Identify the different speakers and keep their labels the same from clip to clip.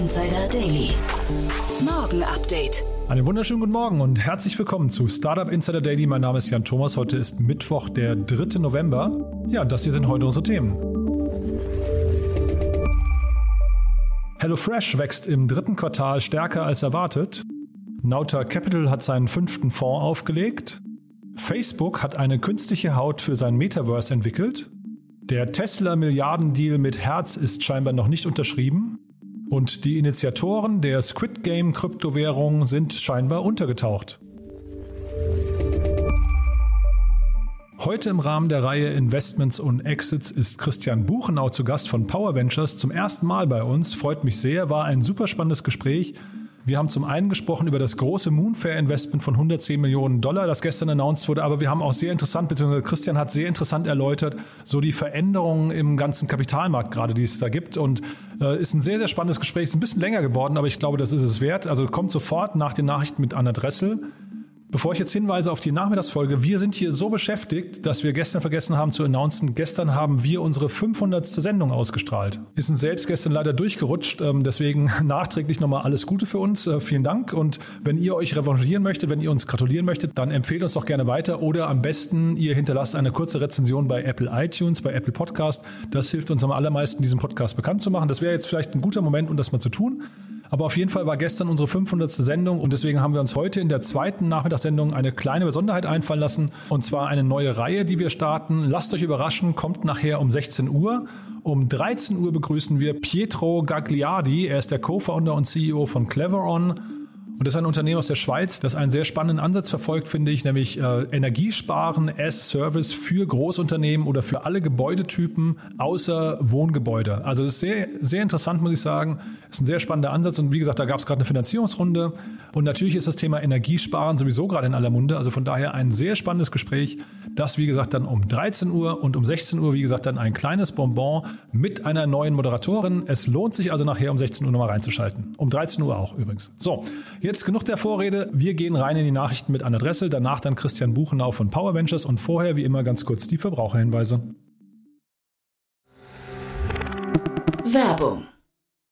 Speaker 1: Insider Daily. Morgen Update.
Speaker 2: Einen wunderschönen guten Morgen und herzlich willkommen zu Startup Insider Daily. Mein Name ist Jan Thomas. Heute ist Mittwoch, der 3. November. Ja, das hier sind heute unsere Themen. HelloFresh wächst im dritten Quartal stärker als erwartet. Nauta Capital hat seinen fünften Fonds aufgelegt. Facebook hat eine künstliche Haut für sein Metaverse entwickelt. Der Tesla-Milliardendeal mit Herz ist scheinbar noch nicht unterschrieben. Und die Initiatoren der Squid Game Kryptowährung sind scheinbar untergetaucht. Heute im Rahmen der Reihe Investments und Exits ist Christian Buchenau zu Gast von Power Ventures zum ersten Mal bei uns. Freut mich sehr, war ein super spannendes Gespräch. Wir haben zum einen gesprochen über das große Moonfair Investment von 110 Millionen Dollar, das gestern announced wurde, aber wir haben auch sehr interessant, beziehungsweise Christian hat sehr interessant erläutert, so die Veränderungen im ganzen Kapitalmarkt gerade, die es da gibt und äh, ist ein sehr, sehr spannendes Gespräch, ist ein bisschen länger geworden, aber ich glaube, das ist es wert. Also kommt sofort nach den Nachrichten mit Anna Dressel. Bevor ich jetzt hinweise auf die Nachmittagsfolge, wir sind hier so beschäftigt, dass wir gestern vergessen haben zu announcen, gestern haben wir unsere 500. Sendung ausgestrahlt. Ist uns selbst gestern leider durchgerutscht, ähm, deswegen nachträglich nochmal alles Gute für uns. Äh, vielen Dank und wenn ihr euch revanchieren möchtet, wenn ihr uns gratulieren möchtet, dann empfehlt uns doch gerne weiter oder am besten ihr hinterlasst eine kurze Rezension bei Apple iTunes, bei Apple Podcast. Das hilft uns am allermeisten, diesen Podcast bekannt zu machen. Das wäre jetzt vielleicht ein guter Moment, um das mal zu tun. Aber auf jeden Fall war gestern unsere 500. Sendung und deswegen haben wir uns heute in der zweiten Nachmittagssendung eine kleine Besonderheit einfallen lassen und zwar eine neue Reihe, die wir starten. Lasst euch überraschen, kommt nachher um 16 Uhr. Um 13 Uhr begrüßen wir Pietro Gagliardi. Er ist der Co-Founder und CEO von Cleveron. Und das ist ein Unternehmen aus der Schweiz, das einen sehr spannenden Ansatz verfolgt, finde ich, nämlich äh, Energiesparen as Service für Großunternehmen oder für alle Gebäudetypen außer Wohngebäude. Also das ist sehr, sehr interessant, muss ich sagen. Das ist ein sehr spannender Ansatz. Und wie gesagt, da gab es gerade eine Finanzierungsrunde. Und natürlich ist das Thema Energiesparen sowieso gerade in aller Munde. Also von daher ein sehr spannendes Gespräch. Das, wie gesagt, dann um 13 Uhr und um 16 Uhr, wie gesagt, dann ein kleines Bonbon mit einer neuen Moderatorin. Es lohnt sich also nachher um 16 Uhr nochmal reinzuschalten. Um 13 Uhr auch übrigens. So, jetzt genug der Vorrede. Wir gehen rein in die Nachrichten mit Anna Dressel, danach dann Christian Buchenau von Power Ventures und vorher wie immer ganz kurz die Verbraucherhinweise.
Speaker 1: Werbung.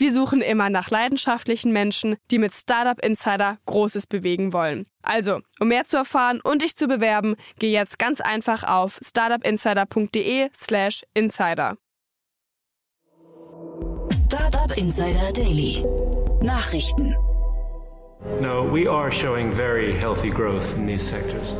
Speaker 3: Wir suchen immer nach leidenschaftlichen Menschen, die mit Startup Insider Großes bewegen wollen. Also, um mehr zu erfahren und dich zu bewerben, geh jetzt ganz einfach auf startupinsider.de/slash insider.
Speaker 1: Startup Insider Daily. Nachrichten.
Speaker 4: No, we are showing very healthy growth in these sectors.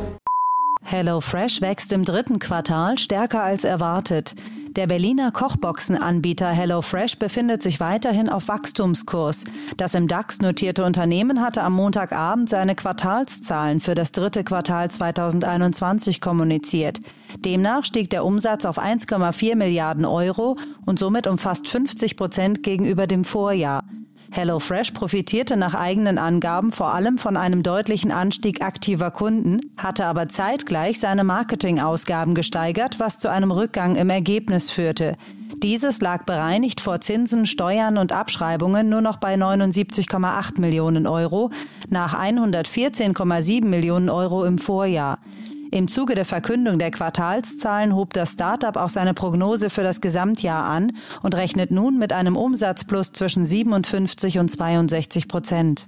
Speaker 5: HelloFresh wächst im dritten Quartal stärker als erwartet. Der Berliner Kochboxenanbieter HelloFresh befindet sich weiterhin auf Wachstumskurs. Das im DAX notierte Unternehmen hatte am Montagabend seine Quartalszahlen für das dritte Quartal 2021 kommuniziert. Demnach stieg der Umsatz auf 1,4 Milliarden Euro und somit um fast 50 Prozent gegenüber dem Vorjahr. HelloFresh profitierte nach eigenen Angaben vor allem von einem deutlichen Anstieg aktiver Kunden, hatte aber zeitgleich seine Marketingausgaben gesteigert, was zu einem Rückgang im Ergebnis führte. Dieses lag bereinigt vor Zinsen, Steuern und Abschreibungen nur noch bei 79,8 Millionen Euro nach 114,7 Millionen Euro im Vorjahr. Im Zuge der Verkündung der Quartalszahlen hob das Startup auch seine Prognose für das Gesamtjahr an und rechnet nun mit einem Umsatzplus zwischen 57 und 62 Prozent.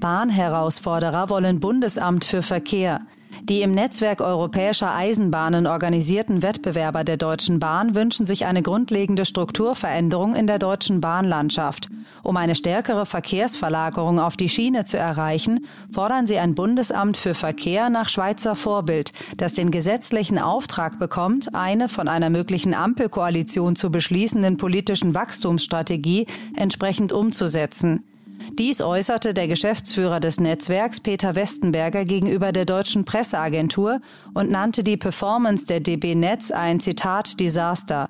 Speaker 5: Bahnherausforderer wollen Bundesamt für Verkehr. Die im Netzwerk europäischer Eisenbahnen organisierten Wettbewerber der Deutschen Bahn wünschen sich eine grundlegende Strukturveränderung in der deutschen Bahnlandschaft. Um eine stärkere Verkehrsverlagerung auf die Schiene zu erreichen, fordern sie ein Bundesamt für Verkehr nach Schweizer Vorbild, das den gesetzlichen Auftrag bekommt, eine von einer möglichen Ampelkoalition zu beschließenden politischen Wachstumsstrategie entsprechend umzusetzen. Dies äußerte der Geschäftsführer des Netzwerks Peter Westenberger gegenüber der deutschen Presseagentur und nannte die Performance der DB Netz ein Zitat Desaster.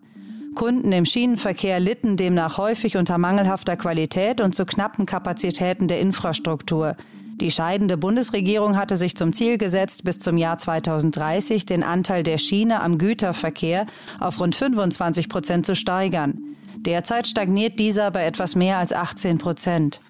Speaker 5: Kunden im Schienenverkehr litten demnach häufig unter mangelhafter Qualität und zu knappen Kapazitäten der Infrastruktur. Die scheidende Bundesregierung hatte sich zum Ziel gesetzt, bis zum Jahr 2030 den Anteil der Schiene am Güterverkehr auf rund 25 Prozent zu steigern. Derzeit stagniert dieser bei etwas mehr als 18 Prozent.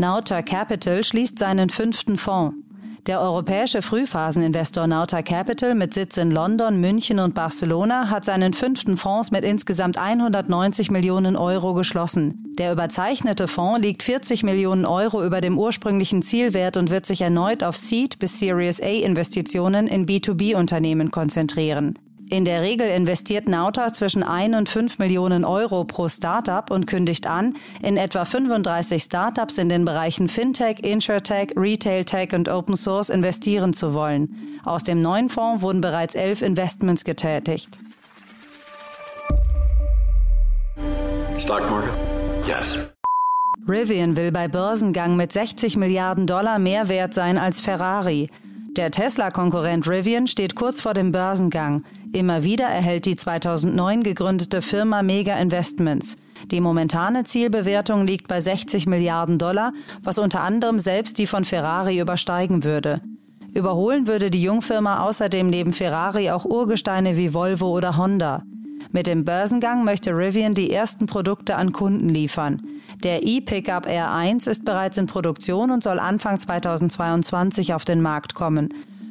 Speaker 5: Nauta Capital schließt seinen fünften Fonds. Der europäische Frühphaseninvestor Nauta Capital mit Sitz in London, München und Barcelona hat seinen fünften Fonds mit insgesamt 190 Millionen Euro geschlossen. Der überzeichnete Fonds liegt 40 Millionen Euro über dem ursprünglichen Zielwert und wird sich erneut auf Seed bis Series A Investitionen in B2B-Unternehmen konzentrieren. In der Regel investiert Nauta zwischen 1 und 5 Millionen Euro pro Startup und kündigt an, in etwa 35 Startups in den Bereichen Fintech, Insurtech, Retail Tech und Open Source investieren zu wollen. Aus dem neuen Fonds wurden bereits elf Investments getätigt.
Speaker 6: Stock market? Yes.
Speaker 5: Rivian will bei Börsengang mit 60 Milliarden Dollar mehr wert sein als Ferrari. Der Tesla-Konkurrent Rivian steht kurz vor dem Börsengang. Immer wieder erhält die 2009 gegründete Firma Mega Investments. Die momentane Zielbewertung liegt bei 60 Milliarden Dollar, was unter anderem selbst die von Ferrari übersteigen würde. Überholen würde die Jungfirma außerdem neben Ferrari auch Urgesteine wie Volvo oder Honda. Mit dem Börsengang möchte Rivian die ersten Produkte an Kunden liefern. Der E-Pickup R1 ist bereits in Produktion und soll Anfang 2022 auf den Markt kommen.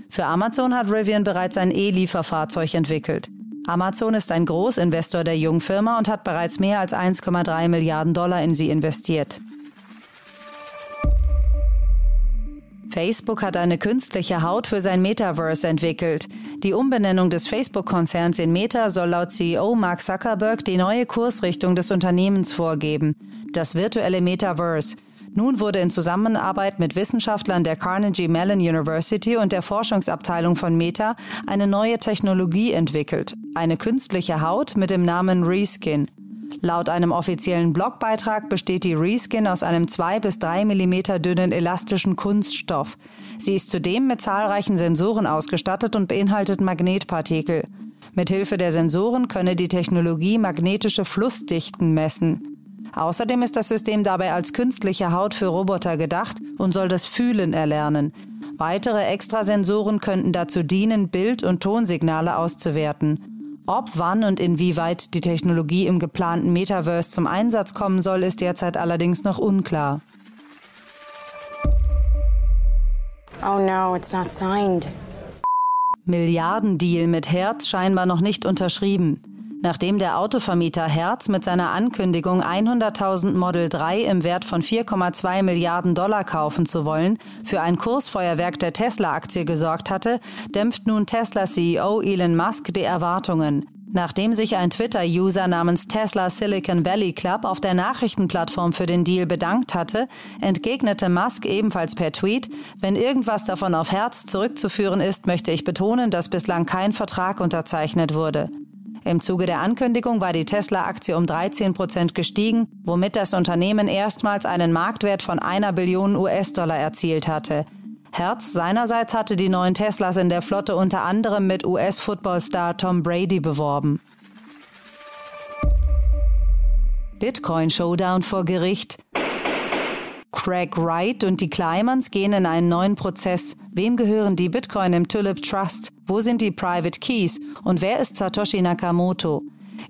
Speaker 5: Für Amazon hat Rivian bereits ein E-Lieferfahrzeug entwickelt. Amazon ist ein Großinvestor der Jungfirma und hat bereits mehr als 1,3 Milliarden Dollar in sie investiert. Facebook hat eine künstliche Haut für sein Metaverse entwickelt. Die Umbenennung des Facebook-Konzerns in Meta soll laut CEO Mark Zuckerberg die neue Kursrichtung des Unternehmens vorgeben. Das virtuelle Metaverse. Nun wurde in Zusammenarbeit mit Wissenschaftlern der Carnegie Mellon University und der Forschungsabteilung von Meta eine neue Technologie entwickelt. Eine künstliche Haut mit dem Namen Reskin. Laut einem offiziellen Blogbeitrag besteht die Reskin aus einem 2 bis 3 mm dünnen elastischen Kunststoff. Sie ist zudem mit zahlreichen Sensoren ausgestattet und beinhaltet Magnetpartikel. Mithilfe der Sensoren könne die Technologie magnetische Flussdichten messen. Außerdem ist das System dabei als künstliche Haut für Roboter gedacht und soll das Fühlen erlernen. Weitere Extrasensoren könnten dazu dienen, Bild- und Tonsignale auszuwerten. Ob, wann und inwieweit die Technologie im geplanten Metaverse zum Einsatz kommen soll, ist derzeit allerdings noch unklar.
Speaker 7: Oh no, it's not signed.
Speaker 5: Milliardendeal mit Herz scheinbar noch nicht unterschrieben. Nachdem der Autovermieter Herz mit seiner Ankündigung 100.000 Model 3 im Wert von 4,2 Milliarden Dollar kaufen zu wollen, für ein Kursfeuerwerk der Tesla-Aktie gesorgt hatte, dämpft nun Tesla-CEO Elon Musk die Erwartungen. Nachdem sich ein Twitter-User namens Tesla Silicon Valley Club auf der Nachrichtenplattform für den Deal bedankt hatte, entgegnete Musk ebenfalls per Tweet, wenn irgendwas davon auf Herz zurückzuführen ist, möchte ich betonen, dass bislang kein Vertrag unterzeichnet wurde. Im Zuge der Ankündigung war die Tesla-Aktie um 13 Prozent gestiegen, womit das Unternehmen erstmals einen Marktwert von einer Billion US-Dollar erzielt hatte. Herz seinerseits hatte die neuen Teslas in der Flotte unter anderem mit US-Footballstar Tom Brady beworben. Bitcoin Showdown vor Gericht. Craig Wright und die Kleimans gehen in einen neuen Prozess. Wem gehören die Bitcoin im Tulip Trust? Wo sind die Private Keys? Und wer ist Satoshi Nakamoto?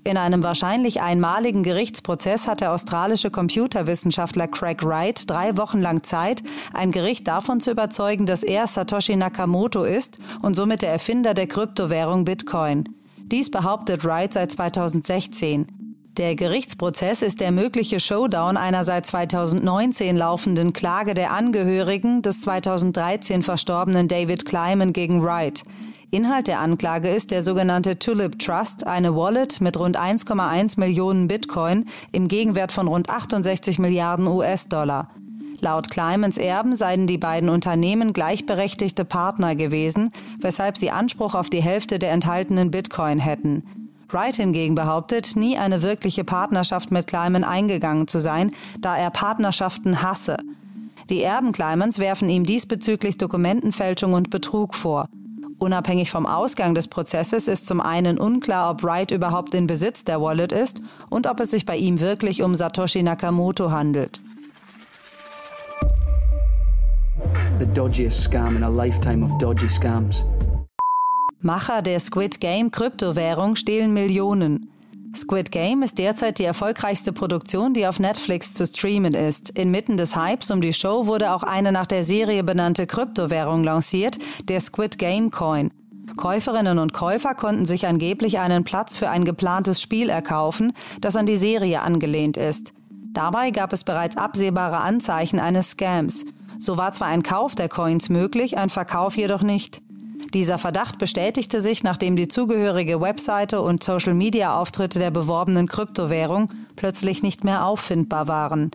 Speaker 5: In einem wahrscheinlich einmaligen Gerichtsprozess hat der australische Computerwissenschaftler Craig Wright drei Wochen lang Zeit, ein Gericht davon zu überzeugen, dass er Satoshi Nakamoto ist und somit der Erfinder der Kryptowährung Bitcoin. Dies behauptet Wright seit 2016. Der Gerichtsprozess ist der mögliche Showdown einer seit 2019 laufenden Klage der Angehörigen des 2013 verstorbenen David Kleiman gegen Wright. Inhalt der Anklage ist der sogenannte Tulip Trust, eine Wallet mit rund 1,1 Millionen Bitcoin im Gegenwert von rund 68 Milliarden US-Dollar. Laut Klimans Erben seien die beiden Unternehmen gleichberechtigte Partner gewesen, weshalb sie Anspruch auf die Hälfte der enthaltenen Bitcoin hätten. Wright hingegen behauptet, nie eine wirkliche Partnerschaft mit Kleiman eingegangen zu sein, da er Partnerschaften hasse. Die Erben Kleimans werfen ihm diesbezüglich Dokumentenfälschung und Betrug vor. Unabhängig vom Ausgang des Prozesses ist zum einen unklar, ob Wright überhaupt in Besitz der Wallet ist und ob es sich bei ihm wirklich um Satoshi Nakamoto handelt. The dodgiest scam in a lifetime of dodgy scams. Macher der Squid Game Kryptowährung stehlen Millionen. Squid Game ist derzeit die erfolgreichste Produktion, die auf Netflix zu streamen ist. Inmitten des Hypes um die Show wurde auch eine nach der Serie benannte Kryptowährung lanciert, der Squid Game Coin. Käuferinnen und Käufer konnten sich angeblich einen Platz für ein geplantes Spiel erkaufen, das an die Serie angelehnt ist. Dabei gab es bereits absehbare Anzeichen eines Scams. So war zwar ein Kauf der Coins möglich, ein Verkauf jedoch nicht. Dieser Verdacht bestätigte sich, nachdem die zugehörige Webseite und Social-Media-Auftritte der beworbenen Kryptowährung plötzlich nicht mehr auffindbar waren.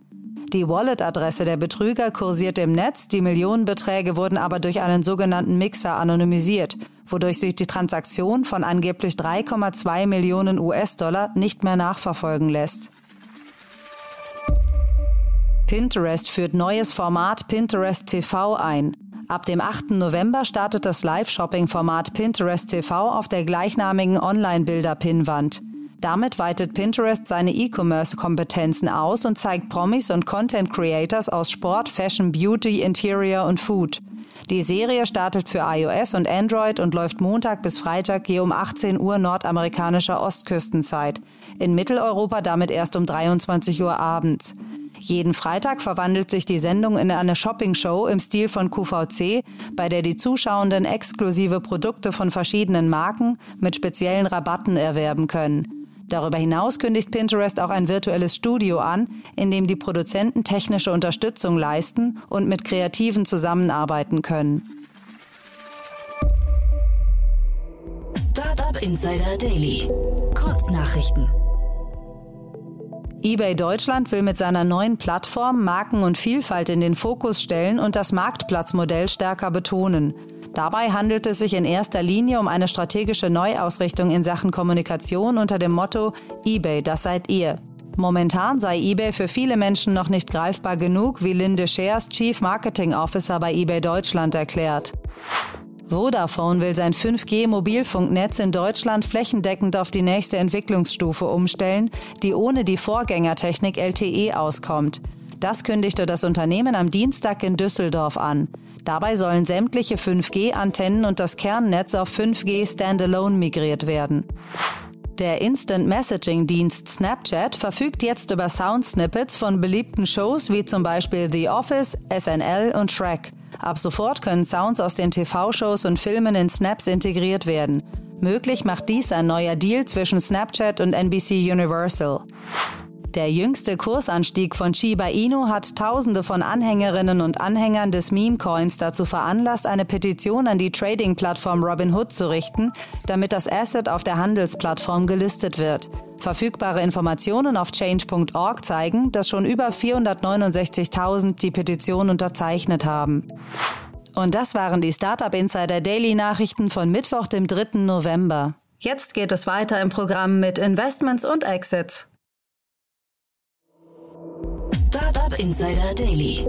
Speaker 5: Die Wallet-Adresse der Betrüger kursierte im Netz, die Millionenbeträge wurden aber durch einen sogenannten Mixer anonymisiert, wodurch sich die Transaktion von angeblich 3,2 Millionen US-Dollar nicht mehr nachverfolgen lässt. Pinterest führt neues Format Pinterest TV ein. Ab dem 8. November startet das Live-Shopping-Format Pinterest TV auf der gleichnamigen Online-Bilder-Pinnwand. Damit weitet Pinterest seine E-Commerce-Kompetenzen aus und zeigt Promis und Content Creators aus Sport, Fashion, Beauty, Interior und Food. Die Serie startet für iOS und Android und läuft Montag bis Freitag je um 18 Uhr nordamerikanischer Ostküstenzeit. In Mitteleuropa damit erst um 23 Uhr abends. Jeden Freitag verwandelt sich die Sendung in eine Shopping-Show im Stil von QVC, bei der die Zuschauenden exklusive Produkte von verschiedenen Marken mit speziellen Rabatten erwerben können. Darüber hinaus kündigt Pinterest auch ein virtuelles Studio an, in dem die Produzenten technische Unterstützung leisten und mit Kreativen zusammenarbeiten können.
Speaker 1: Startup Insider Daily. Kurznachrichten
Speaker 5: eBay Deutschland will mit seiner neuen Plattform Marken und Vielfalt in den Fokus stellen und das Marktplatzmodell stärker betonen. Dabei handelt es sich in erster Linie um eine strategische Neuausrichtung in Sachen Kommunikation unter dem Motto eBay, das seid ihr. Momentan sei eBay für viele Menschen noch nicht greifbar genug, wie Linde Shares Chief Marketing Officer bei eBay Deutschland erklärt. Vodafone will sein 5G-Mobilfunknetz in Deutschland flächendeckend auf die nächste Entwicklungsstufe umstellen, die ohne die Vorgängertechnik LTE auskommt. Das kündigte das Unternehmen am Dienstag in Düsseldorf an. Dabei sollen sämtliche 5G-Antennen und das Kernnetz auf 5G Standalone migriert werden. Der Instant Messaging Dienst Snapchat verfügt jetzt über Sound-Snippets von beliebten Shows wie zum Beispiel The Office, SNL und Shrek. Ab sofort können Sounds aus den TV-Shows und Filmen in Snaps integriert werden. Möglich macht dies ein neuer Deal zwischen Snapchat und NBC Universal. Der jüngste Kursanstieg von Shiba Inu hat Tausende von Anhängerinnen und Anhängern des Meme-Coins dazu veranlasst, eine Petition an die Trading-Plattform Robinhood zu richten, damit das Asset auf der Handelsplattform gelistet wird. Verfügbare Informationen auf change.org zeigen, dass schon über 469.000 die Petition unterzeichnet haben. Und das waren die Startup Insider Daily Nachrichten von Mittwoch, dem 3. November. Jetzt geht es weiter im Programm mit Investments und Exits.
Speaker 1: Startup Insider Daily.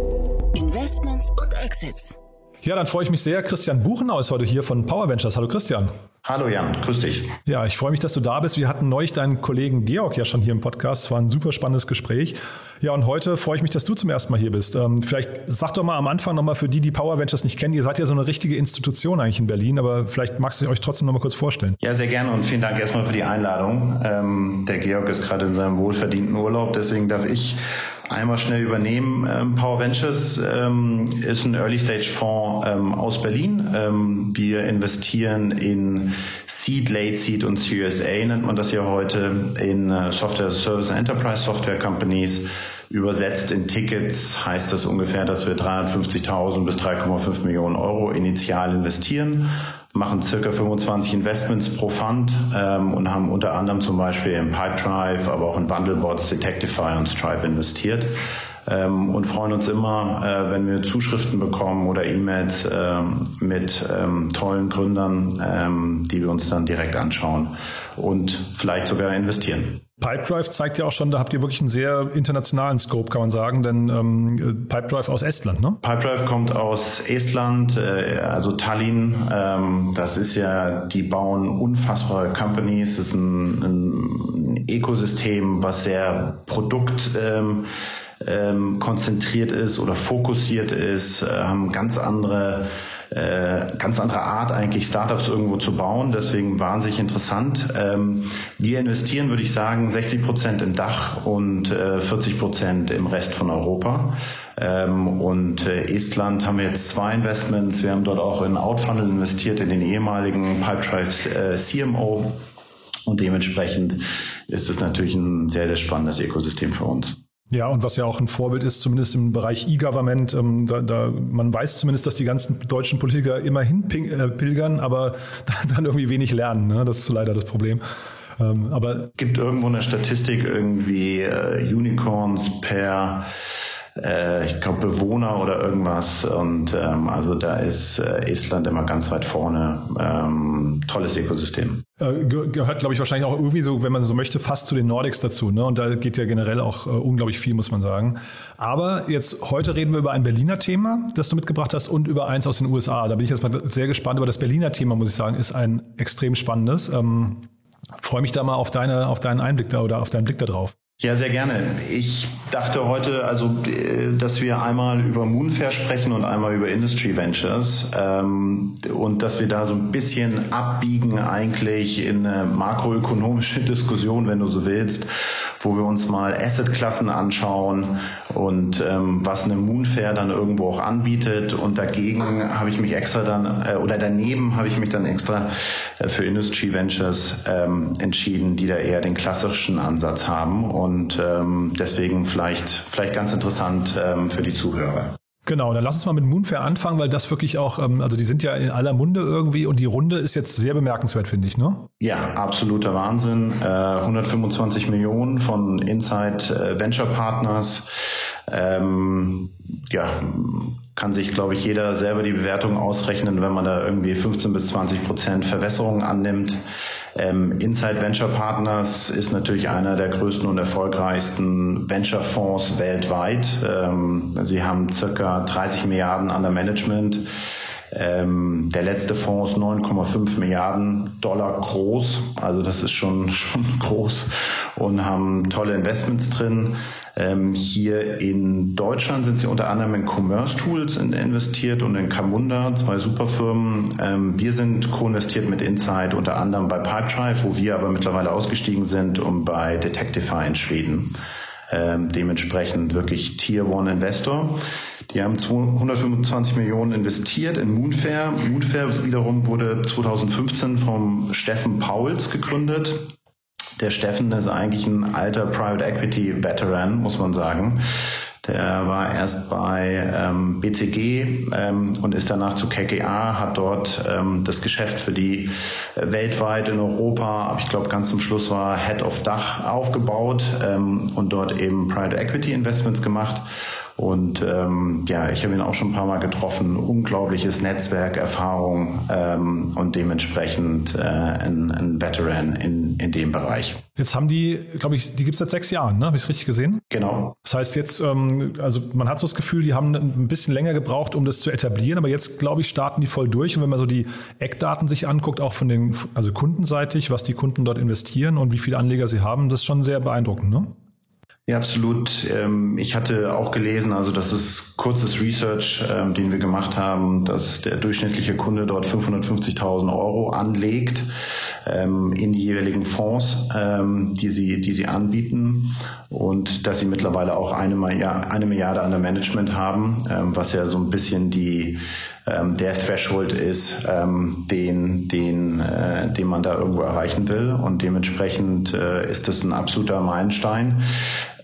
Speaker 1: Investments und Exits.
Speaker 2: Ja, dann freue ich mich sehr. Christian Buchenau ist heute hier von Power Ventures. Hallo Christian.
Speaker 8: Hallo Jan, grüß dich.
Speaker 2: Ja, ich freue mich, dass du da bist. Wir hatten neulich deinen Kollegen Georg ja schon hier im Podcast. Es war ein super spannendes Gespräch. Ja, und heute freue ich mich, dass du zum ersten Mal hier bist. Ähm, vielleicht sag doch mal am Anfang nochmal für die, die Power Ventures nicht kennen. Ihr seid ja so eine richtige Institution eigentlich in Berlin, aber vielleicht magst du euch trotzdem nochmal kurz vorstellen.
Speaker 8: Ja, sehr gerne und vielen Dank erstmal für die Einladung. Ähm, der Georg ist gerade in seinem wohlverdienten Urlaub, deswegen darf ich einmal schnell übernehmen. Ähm, Power Ventures ähm, ist ein Early-Stage-Fonds ähm, aus Berlin. Ähm, wir investieren in Seed, Late Seed und Series A nennt man das ja heute in äh, Software Service Enterprise Software Companies. Übersetzt in Tickets heißt das ungefähr, dass wir 350.000 bis 3,5 Millionen Euro initial investieren, machen circa 25 Investments pro Fund ähm, und haben unter anderem zum Beispiel in Pipedrive, aber auch in Bundlebots, Detectify und Stripe investiert ähm, und freuen uns immer, äh, wenn wir Zuschriften bekommen oder E-Mails ähm, mit ähm, tollen Gründern, ähm, die wir uns dann direkt anschauen und vielleicht sogar investieren.
Speaker 2: Pipedrive zeigt ja auch schon, da habt ihr wirklich einen sehr internationalen Scope, kann man sagen, denn ähm, Pipedrive aus Estland, ne?
Speaker 8: Pipedrive kommt aus Estland, äh, also Tallinn. Ähm, das ist ja, die bauen unfassbare Companies. Das ist ein, ein Ökosystem, was sehr Produkt ähm, ähm, konzentriert ist oder fokussiert ist, äh, haben ganz andere äh, ganz andere Art eigentlich Startups irgendwo zu bauen, deswegen wahnsinnig interessant. Ähm, wir investieren, würde ich sagen, 60 Prozent in Dach und äh, 40 Prozent im Rest von Europa. Ähm, und äh, Estland haben wir jetzt zwei Investments. Wir haben dort auch in Outfunnel investiert, in den ehemaligen Pipedrive äh, CMO. Und dementsprechend ist es natürlich ein sehr, sehr spannendes Ökosystem für uns.
Speaker 2: Ja, und was ja auch ein Vorbild ist, zumindest im Bereich E-Government, ähm, da, da, man weiß zumindest, dass die ganzen deutschen Politiker immerhin äh, pilgern, aber dann irgendwie wenig lernen. Ne? Das ist leider das Problem.
Speaker 8: Ähm, aber gibt irgendwo eine Statistik irgendwie äh, Unicorns per äh, ich glaube, Bewohner oder irgendwas. Und ähm, also da ist äh, Estland immer ganz weit vorne. Ähm, tolles Ökosystem.
Speaker 2: Äh, gehört, glaube ich, wahrscheinlich auch irgendwie so, wenn man so möchte, fast zu den Nordics dazu. Ne? Und da geht ja generell auch äh, unglaublich viel, muss man sagen. Aber jetzt heute reden wir über ein Berliner Thema, das du mitgebracht hast, und über eins aus den USA. Da bin ich jetzt mal sehr gespannt. Aber das Berliner Thema, muss ich sagen, ist ein extrem spannendes. Ähm, freue mich da mal auf, deine, auf deinen Einblick da oder auf deinen Blick da drauf.
Speaker 8: Ja, sehr gerne. Ich dachte heute, also, äh, dass wir einmal über Moonfair sprechen und einmal über Industry Ventures ähm, und dass wir da so ein bisschen abbiegen eigentlich in eine makroökonomische Diskussion, wenn du so willst, wo wir uns mal Assetklassen anschauen und ähm, was eine Moonfair dann irgendwo auch anbietet und dagegen habe ich mich extra dann äh, oder daneben habe ich mich dann extra äh, für Industry Ventures ähm, entschieden, die da eher den klassischen Ansatz haben und ähm, deswegen vielleicht, vielleicht ganz interessant ähm, für die Zuhörer.
Speaker 2: Genau, dann lass uns mal mit Moonfair anfangen, weil das wirklich auch, ähm, also die sind ja in aller Munde irgendwie und die Runde ist jetzt sehr bemerkenswert, finde ich, ne?
Speaker 8: Ja, absoluter Wahnsinn. Äh, 125 Millionen von Inside äh, Venture Partners. Ähm, ja, kann sich, glaube ich, jeder selber die Bewertung ausrechnen, wenn man da irgendwie 15 bis 20 Prozent Verwässerung annimmt. Ähm, Inside Venture Partners ist natürlich einer der größten und erfolgreichsten Venture Fonds weltweit. Ähm, sie haben circa 30 Milliarden under Management. Ähm, der letzte Fonds ist 9,5 Milliarden Dollar groß, also das ist schon, schon groß und haben tolle Investments drin. Ähm, hier in Deutschland sind sie unter anderem in Commerce Tools investiert und in Camunda, zwei Superfirmen. Ähm, wir sind co-investiert mit Insight, unter anderem bei Pipedrive, wo wir aber mittlerweile ausgestiegen sind und bei Detectify in Schweden. Ähm, dementsprechend wirklich Tier One Investor. Die haben 225 Millionen investiert in Moonfair. Moonfair wiederum wurde 2015 vom Steffen Pauls gegründet. Der Steffen ist eigentlich ein alter Private Equity Veteran, muss man sagen. Der war erst bei ähm, BCG ähm, und ist danach zu KKA, hat dort ähm, das Geschäft für die äh, weltweit in Europa, ich glaube ganz zum Schluss war Head of Dach aufgebaut ähm, und dort eben Private Equity Investments gemacht und ähm, ja, ich habe ihn auch schon ein paar Mal getroffen. Unglaubliches Netzwerk, Erfahrung ähm, und dementsprechend äh, ein, ein Veteran in, in dem Bereich.
Speaker 2: Jetzt haben die, glaube ich, die gibt es seit sechs Jahren, ne? Habe ich es richtig gesehen?
Speaker 8: Genau.
Speaker 2: Das heißt jetzt, ähm, also man hat so das Gefühl, die haben ein bisschen länger gebraucht, um das zu etablieren, aber jetzt, glaube ich, starten die voll durch. Und wenn man so die Eckdaten sich anguckt, auch von den, also kundenseitig, was die Kunden dort investieren und wie viele Anleger sie haben, das ist schon sehr beeindruckend, ne?
Speaker 8: Ja, absolut. Ähm, ich hatte auch gelesen, also das ist kurzes Research, ähm, den wir gemacht haben, dass der durchschnittliche Kunde dort 550.000 Euro anlegt ähm, in die jeweiligen Fonds, die sie, die sie anbieten und dass sie mittlerweile auch eine, Milliarde, an der Management haben, was ja so ein bisschen die der Threshold ist, den, den, äh, den man da irgendwo erreichen will. Und dementsprechend äh, ist das ein absoluter Meilenstein.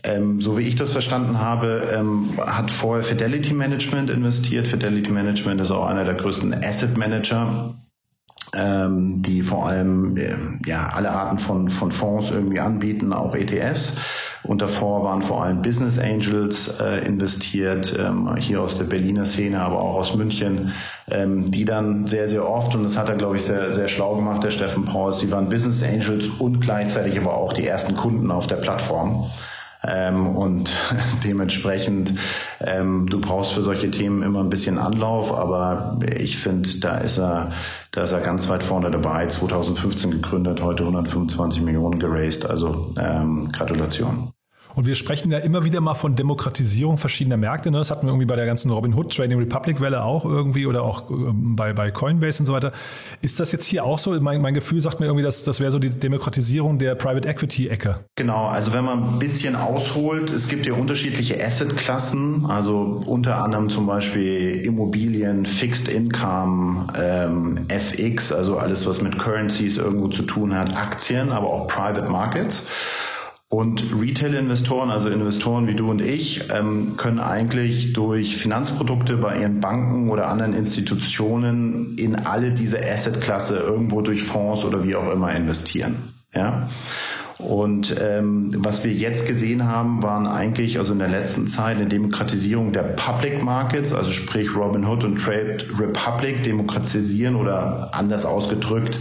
Speaker 8: Ähm, so wie ich das verstanden habe, ähm, hat vorher Fidelity Management investiert. Fidelity Management ist auch einer der größten Asset Manager ähm, die vor allem äh, ja alle Arten von, von Fonds irgendwie anbieten, auch ETFs. Und davor waren vor allem Business Angels äh, investiert, ähm, hier aus der Berliner Szene, aber auch aus München, ähm, die dann sehr, sehr oft, und das hat er, glaube ich, sehr, sehr schlau gemacht, der Steffen Pauls, die waren Business Angels und gleichzeitig aber auch die ersten Kunden auf der Plattform. Ähm, und dementsprechend, ähm, du brauchst für solche Themen immer ein bisschen Anlauf, aber ich finde, da ist er, da ist er ganz weit vorne dabei. 2015 gegründet, heute 125 Millionen geraced. Also ähm, Gratulation.
Speaker 2: Und wir sprechen ja immer wieder mal von Demokratisierung verschiedener Märkte. Ne? Das hatten wir irgendwie bei der ganzen Robin Hood Trading Republic Welle auch irgendwie oder auch ähm, bei, bei Coinbase und so weiter. Ist das jetzt hier auch so? Mein, mein Gefühl sagt mir irgendwie, dass das wäre so die Demokratisierung der Private Equity Ecke.
Speaker 8: Genau, also wenn man ein bisschen ausholt, es gibt ja unterschiedliche Assetklassen, also unter anderem zum Beispiel Immobilien, Fixed Income, ähm, FX, also alles, was mit Currencies irgendwo zu tun hat, Aktien, aber auch Private Markets. Und Retail-Investoren, also Investoren wie du und ich, ähm, können eigentlich durch Finanzprodukte bei ihren Banken oder anderen Institutionen in alle diese Asset-Klasse irgendwo durch Fonds oder wie auch immer investieren. Ja. Und ähm, was wir jetzt gesehen haben, waren eigentlich also in der letzten Zeit eine Demokratisierung der Public Markets, also sprich Robinhood und Trade Republic demokratisieren oder anders ausgedrückt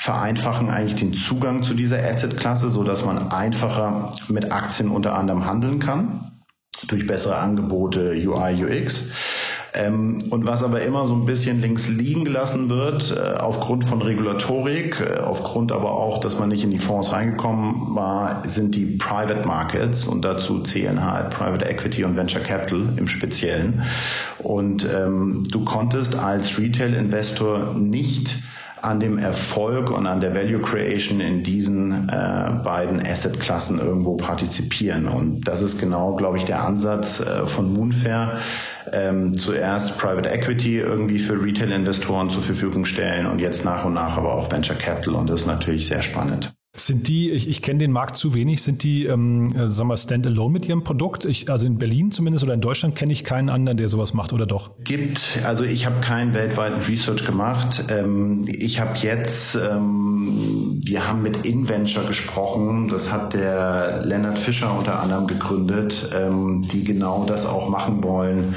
Speaker 8: vereinfachen eigentlich den Zugang zu dieser Asset-Klasse, so dass man einfacher mit Aktien unter anderem handeln kann durch bessere Angebote UI, UX. Ähm, und was aber immer so ein bisschen links liegen gelassen wird, äh, aufgrund von Regulatorik, äh, aufgrund aber auch, dass man nicht in die Fonds reingekommen war, sind die Private Markets und dazu zählen halt Private Equity und Venture Capital im Speziellen. Und ähm, du konntest als Retail-Investor nicht an dem Erfolg und an der Value Creation in diesen äh, beiden Asset-Klassen irgendwo partizipieren. Und das ist genau, glaube ich, der Ansatz äh, von Moonfair. Ähm, zuerst Private Equity irgendwie für Retail-Investoren zur Verfügung stellen und jetzt nach und nach aber auch Venture Capital. Und das ist natürlich sehr spannend.
Speaker 2: Sind die, ich, ich kenne den Markt zu wenig, sind die, ähm, äh, sagen wir, standalone mit ihrem Produkt? Ich, also in Berlin zumindest oder in Deutschland kenne ich keinen anderen, der sowas macht, oder doch?
Speaker 8: Gibt, also ich habe keinen weltweiten Research gemacht. Ähm, ich habe jetzt, ähm, wir haben mit InVenture gesprochen, das hat der Leonard Fischer unter anderem gegründet, ähm, die genau das auch machen wollen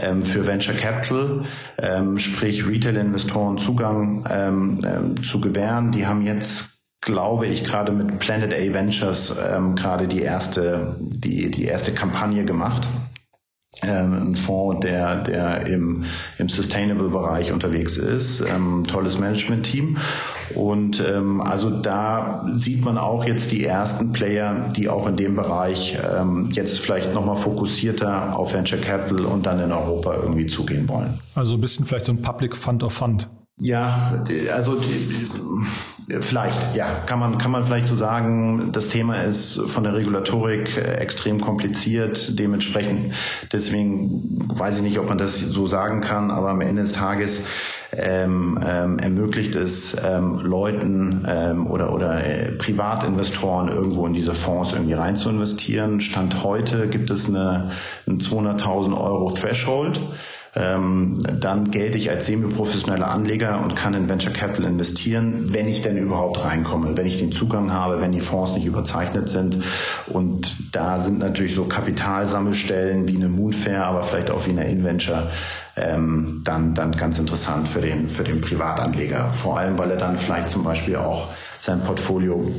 Speaker 8: ähm, für Venture Capital, ähm, sprich Retail-Investoren Zugang ähm, ähm, zu gewähren. Die haben jetzt glaube ich, gerade mit Planet A Ventures ähm, gerade die erste, die, die erste Kampagne gemacht. Ähm, ein Fonds, der, der im, im Sustainable-Bereich unterwegs ist. Ähm, tolles Management-Team. Und ähm, also da sieht man auch jetzt die ersten Player, die auch in dem Bereich ähm, jetzt vielleicht nochmal fokussierter auf Venture Capital und dann in Europa irgendwie zugehen wollen.
Speaker 2: Also ein bisschen vielleicht so ein Public Fund of Fund.
Speaker 8: Ja, also Vielleicht, ja, kann man, kann man vielleicht so sagen, das Thema ist von der Regulatorik äh, extrem kompliziert, dementsprechend, deswegen weiß ich nicht, ob man das so sagen kann, aber am Ende des Tages ähm, ähm, ermöglicht es ähm, Leuten ähm, oder, oder äh, Privatinvestoren irgendwo in diese Fonds irgendwie rein zu investieren. Stand heute gibt es eine, ein 200.000 Euro Threshold ähm, dann gelte ich als semi-professioneller Anleger und kann in Venture Capital investieren, wenn ich denn überhaupt reinkomme, wenn ich den Zugang habe, wenn die Fonds nicht überzeichnet sind. Und da sind natürlich so Kapitalsammelstellen wie eine Moonfair, aber vielleicht auch wie eine InVenture ähm, dann, dann ganz interessant für den, für den Privatanleger. Vor allem, weil er dann vielleicht zum Beispiel auch sein Portfolio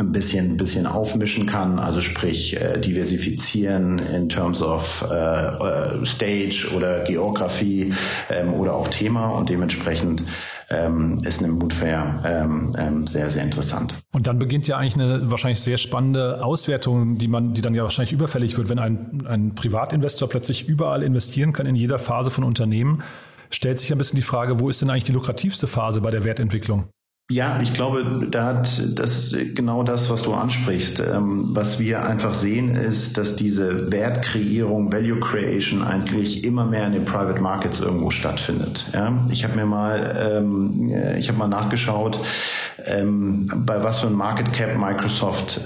Speaker 8: ein bisschen, bisschen aufmischen kann, also sprich äh, diversifizieren in terms of äh, äh, Stage oder Geografie ähm, oder auch Thema und dementsprechend ähm, ist eine Moodfair ähm, ähm, sehr, sehr interessant.
Speaker 2: Und dann beginnt ja eigentlich eine wahrscheinlich sehr spannende Auswertung, die man, die dann ja wahrscheinlich überfällig wird, wenn ein, ein Privatinvestor plötzlich überall investieren kann in jeder Phase von Unternehmen, stellt sich ein bisschen die Frage, wo ist denn eigentlich die lukrativste Phase bei der Wertentwicklung?
Speaker 8: Ja, ich glaube, da hat das genau das, was du ansprichst. Ähm, was wir einfach sehen, ist, dass diese Wertkreierung, Value Creation eigentlich immer mehr in den Private Markets irgendwo stattfindet. Ja? Ich habe mir mal, ähm, ich habe mal nachgeschaut, ähm, bei was für ein Market Cap Microsoft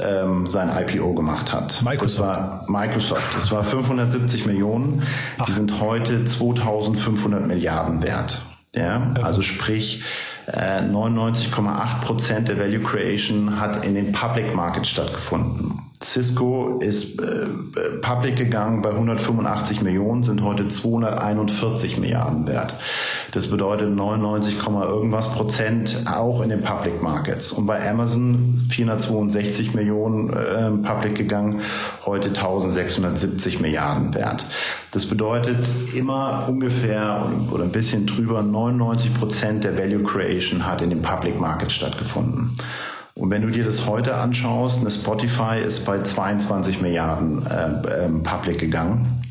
Speaker 8: sein IPO gemacht hat.
Speaker 2: Microsoft.
Speaker 8: Das war Microsoft. Das war 570 Millionen. Ach. Die sind heute 2500 Milliarden wert. Ja, also sprich, 99,8 Prozent der Value Creation hat in den Public Markets stattgefunden. Cisco ist äh, public gegangen bei 185 Millionen, sind heute 241 Milliarden wert. Das bedeutet 99, irgendwas Prozent auch in den Public Markets. Und bei Amazon 462 Millionen äh, public gegangen, heute 1670 Milliarden wert. Das bedeutet immer ungefähr oder ein bisschen drüber 99 Prozent der Value Creation hat in den Public Markets stattgefunden. Und wenn du dir das heute anschaust, eine Spotify ist bei 22 Milliarden äh, ähm, public gegangen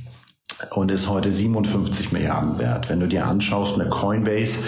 Speaker 8: und ist heute 57 Milliarden wert. Wenn du dir anschaust, eine Coinbase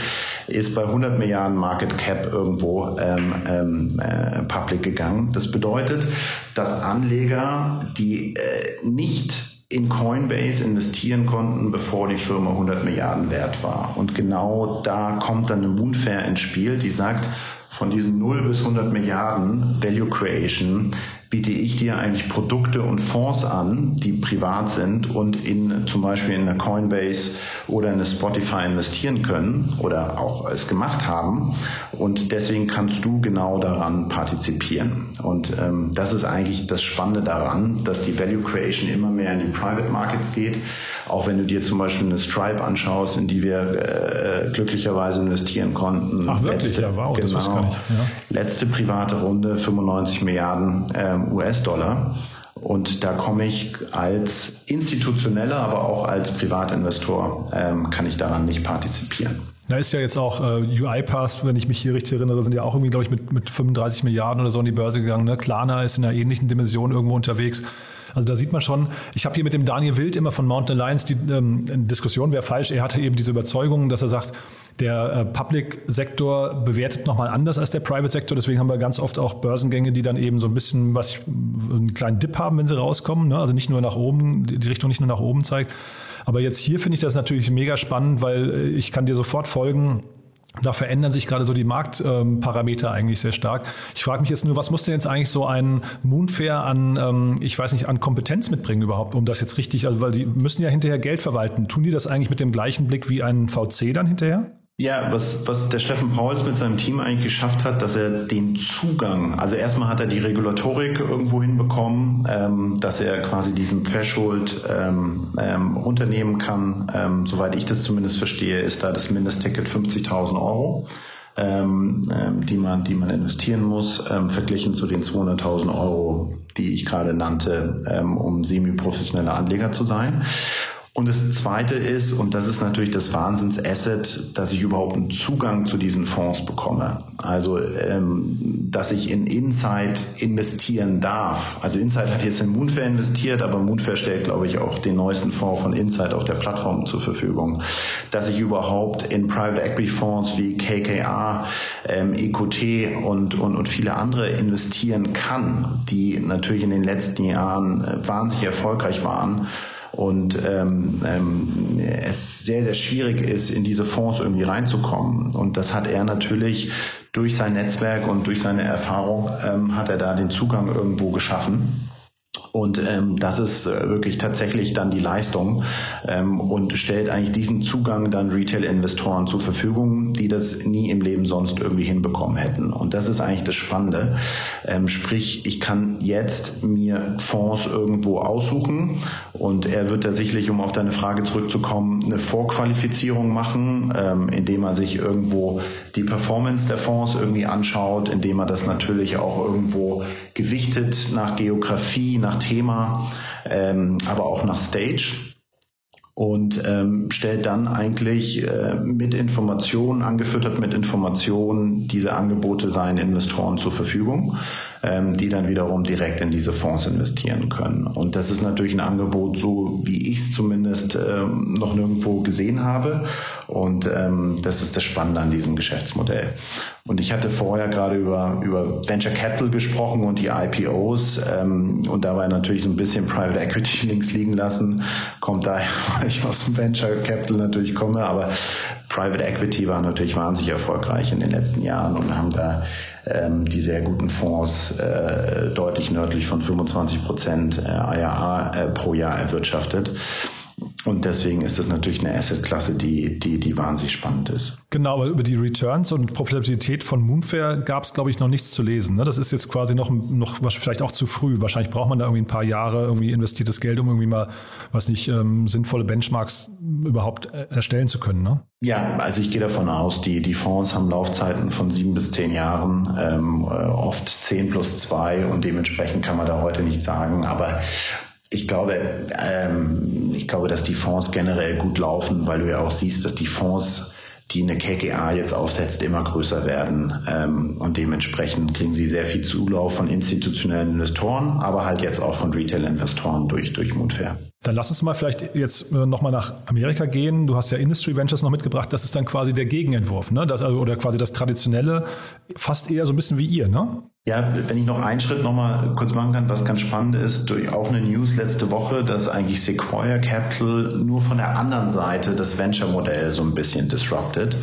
Speaker 8: ist bei 100 Milliarden Market Cap irgendwo ähm, ähm, äh, public gegangen. Das bedeutet, dass Anleger, die äh, nicht in Coinbase investieren konnten, bevor die Firma 100 Milliarden wert war. Und genau da kommt dann eine Moonfair ins Spiel, die sagt, von diesen 0 bis 100 Milliarden Value Creation biete ich dir eigentlich Produkte und Fonds an, die privat sind und in zum Beispiel in eine Coinbase oder in eine Spotify investieren können oder auch es gemacht haben. Und deswegen kannst du genau daran partizipieren. Und ähm, das ist eigentlich das Spannende daran, dass die Value Creation immer mehr in die Private Markets geht. Auch wenn du dir zum Beispiel eine Stripe anschaust, in die wir äh, glücklicherweise investieren konnten.
Speaker 2: Ach wirklich, letzte, ja, wow, genau, das wusste ich gar nicht. Ja.
Speaker 8: Letzte private Runde, 95 Milliarden ähm, US-Dollar. Und da komme ich als institutioneller, aber auch als Privatinvestor, ähm, kann ich daran nicht partizipieren.
Speaker 2: Da ist ja jetzt auch äh, UiPath, wenn ich mich hier richtig erinnere, sind ja auch irgendwie, glaube ich, mit, mit 35 Milliarden oder so in die Börse gegangen. Ne? Klarna ist in einer ähnlichen Dimension irgendwo unterwegs. Also da sieht man schon, ich habe hier mit dem Daniel Wild immer von Mountain Alliance die ähm, Diskussion wäre falsch. Er hatte eben diese Überzeugung, dass er sagt, der äh, Public-Sektor bewertet nochmal anders als der Private-Sektor. Deswegen haben wir ganz oft auch Börsengänge, die dann eben so ein bisschen was, einen kleinen Dip haben, wenn sie rauskommen. Ne? Also nicht nur nach oben, die Richtung nicht nur nach oben zeigt. Aber jetzt hier finde ich das natürlich mega spannend, weil äh, ich kann dir sofort folgen. Da verändern sich gerade so die Marktparameter ähm, eigentlich sehr stark. Ich frage mich jetzt nur, was muss denn jetzt eigentlich so ein Moonfair an, ähm, ich weiß nicht, an Kompetenz mitbringen überhaupt, um das jetzt richtig, also weil die müssen ja hinterher Geld verwalten. Tun die das eigentlich mit dem gleichen Blick wie ein VC dann hinterher?
Speaker 8: Ja, was, was der Steffen Pauls mit seinem Team eigentlich geschafft hat, dass er den Zugang, also erstmal hat er die Regulatorik irgendwo hinbekommen, ähm, dass er quasi diesen Threshold ähm, ähm, runternehmen kann. Ähm, soweit ich das zumindest verstehe, ist da das Mindestticket 50.000 Euro. Ähm, ähm, die man, die man investieren muss, ähm, verglichen zu den 200.000 Euro, die ich gerade nannte, ähm, um semi-professioneller Anleger zu sein. Und das Zweite ist, und das ist natürlich das Wahnsinns-Asset, dass ich überhaupt einen Zugang zu diesen Fonds bekomme. Also, ähm, dass ich in Insight investieren darf. Also Insight hat jetzt in Moonfair investiert, aber Moonfair stellt, glaube ich, auch den neuesten Fonds von Insight auf der Plattform zur Verfügung. Dass ich überhaupt in Private Equity Fonds wie KKR, ähm, EQT und, und, und viele andere investieren kann, die natürlich in den letzten Jahren äh, wahnsinnig erfolgreich waren und ähm, ähm, es sehr, sehr schwierig ist, in diese Fonds irgendwie reinzukommen. Und das hat er natürlich durch sein Netzwerk und durch seine Erfahrung ähm, hat er da den Zugang irgendwo geschaffen. Und ähm, das ist äh, wirklich tatsächlich dann die Leistung ähm, und stellt eigentlich diesen Zugang dann Retail-Investoren zur Verfügung, die das nie im Leben sonst irgendwie hinbekommen hätten. Und das ist eigentlich das Spannende. Ähm, sprich, ich kann jetzt mir Fonds irgendwo aussuchen und er wird da sicherlich, um auf deine Frage zurückzukommen, eine Vorqualifizierung machen, ähm, indem er sich irgendwo die Performance der Fonds irgendwie anschaut, indem er das natürlich auch irgendwo gewichtet nach Geografie, nach Thema, ähm, aber auch nach Stage und ähm, stellt dann eigentlich äh, mit Informationen, angefüttert mit Informationen, diese Angebote seinen Investoren zur Verfügung. Ähm, die dann wiederum direkt in diese Fonds investieren können. Und das ist natürlich ein Angebot, so wie ich es zumindest ähm, noch nirgendwo gesehen habe. Und ähm, das ist das Spannende an diesem Geschäftsmodell. Und ich hatte vorher gerade über, über Venture Capital gesprochen und die IPOs ähm, und dabei natürlich so ein bisschen Private Equity links liegen lassen. Kommt daher, weil ich aus dem Venture Capital natürlich komme, aber Private Equity war natürlich wahnsinnig erfolgreich in den letzten Jahren und haben da ähm, die sehr guten Fonds äh, deutlich nördlich von 25 Prozent äh, IRA äh, pro Jahr erwirtschaftet. Und deswegen ist es natürlich eine Assetklasse, die, die, die wahnsinnig spannend ist.
Speaker 2: Genau, aber über die Returns und Profitabilität von Moonfair gab es, glaube ich, noch nichts zu lesen. Ne? Das ist jetzt quasi noch, noch vielleicht auch zu früh. Wahrscheinlich braucht man da irgendwie ein paar Jahre irgendwie investiertes Geld, um irgendwie mal, was nicht, ähm, sinnvolle Benchmarks überhaupt erstellen zu können. Ne?
Speaker 8: Ja, also ich gehe davon aus, die, die Fonds haben Laufzeiten von sieben bis zehn Jahren, ähm, äh, oft zehn plus zwei und dementsprechend kann man da heute nicht sagen. Aber ich glaube, ähm, ich glaube, dass die Fonds generell gut laufen, weil du ja auch siehst, dass die Fonds, die eine KKA jetzt aufsetzt, immer größer werden. Ähm, und dementsprechend kriegen sie sehr viel Zulauf von institutionellen Investoren, aber halt jetzt auch von Retail-Investoren durch, durch Moonfair.
Speaker 2: Dann lass uns mal vielleicht jetzt äh, nochmal nach Amerika gehen. Du hast ja Industry Ventures noch mitgebracht. Das ist dann quasi der Gegenentwurf, ne? Das, also, oder quasi das traditionelle, fast eher so ein bisschen wie ihr, ne?
Speaker 8: Ja, wenn ich noch einen Schritt nochmal kurz machen kann, was ganz spannend ist, durch auch eine News letzte Woche, dass eigentlich Sequoia Capital nur von der anderen Seite das Venture-Modell so ein bisschen disrupted,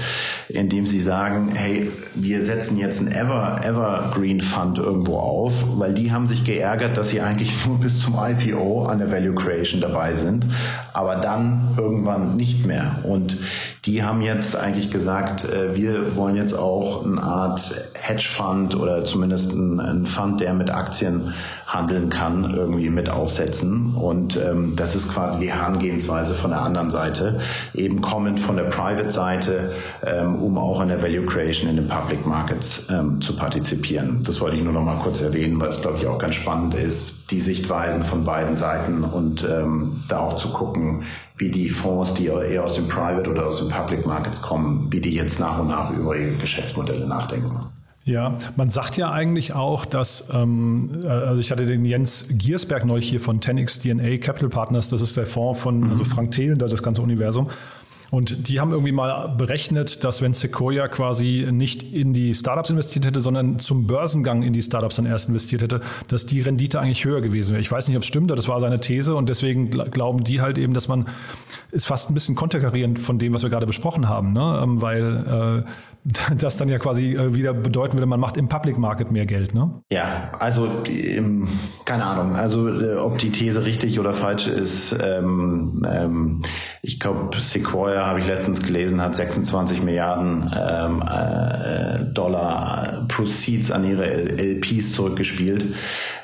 Speaker 8: indem sie sagen, hey, wir setzen jetzt einen Ever, Evergreen Fund irgendwo auf, weil die haben sich geärgert, dass sie eigentlich nur bis zum IPO an der Value Creation dabei sind, aber dann irgendwann nicht mehr. Und die haben jetzt eigentlich gesagt, äh, wir wollen jetzt auch eine Art Hedge Fund oder zumindest ein, Fund, der mit Aktien handeln kann, irgendwie mit aufsetzen. Und ähm, das ist quasi die Herangehensweise von der anderen Seite, eben kommend von der Private-Seite, ähm, um auch an der Value Creation in den Public Markets ähm, zu partizipieren. Das wollte ich nur noch mal kurz erwähnen, weil es, glaube ich, auch ganz spannend ist, die Sichtweisen von beiden Seiten und ähm, da auch zu gucken, wie die Fonds, die eher aus dem Private oder aus den Public Markets kommen, wie die jetzt nach und nach über ihre Geschäftsmodelle nachdenken.
Speaker 2: Ja, man sagt ja eigentlich auch, dass, ähm, äh, also ich hatte den Jens Giersberg neulich hier von 10x DNA Capital Partners, das ist der Fonds von mhm. also Frank Thelen, das ganze Universum. Und die haben irgendwie mal berechnet, dass wenn Sequoia quasi nicht in die Startups investiert hätte, sondern zum Börsengang in die Startups dann erst investiert hätte, dass die Rendite eigentlich höher gewesen wäre. Ich weiß nicht, ob es stimmt, aber das war seine These und deswegen glauben die halt eben, dass man ist fast ein bisschen konterkarierend von dem, was wir gerade besprochen haben, ne? Ähm, weil äh, das dann ja quasi äh, wieder bedeuten würde, man macht im Public Market mehr Geld, ne?
Speaker 8: Ja, also keine Ahnung, also äh, ob die These richtig oder falsch ist. Ähm, ähm, ich glaube, Sequoia, habe ich letztens gelesen, hat 26 Milliarden ähm, äh, Dollar Proceeds an ihre LPs zurückgespielt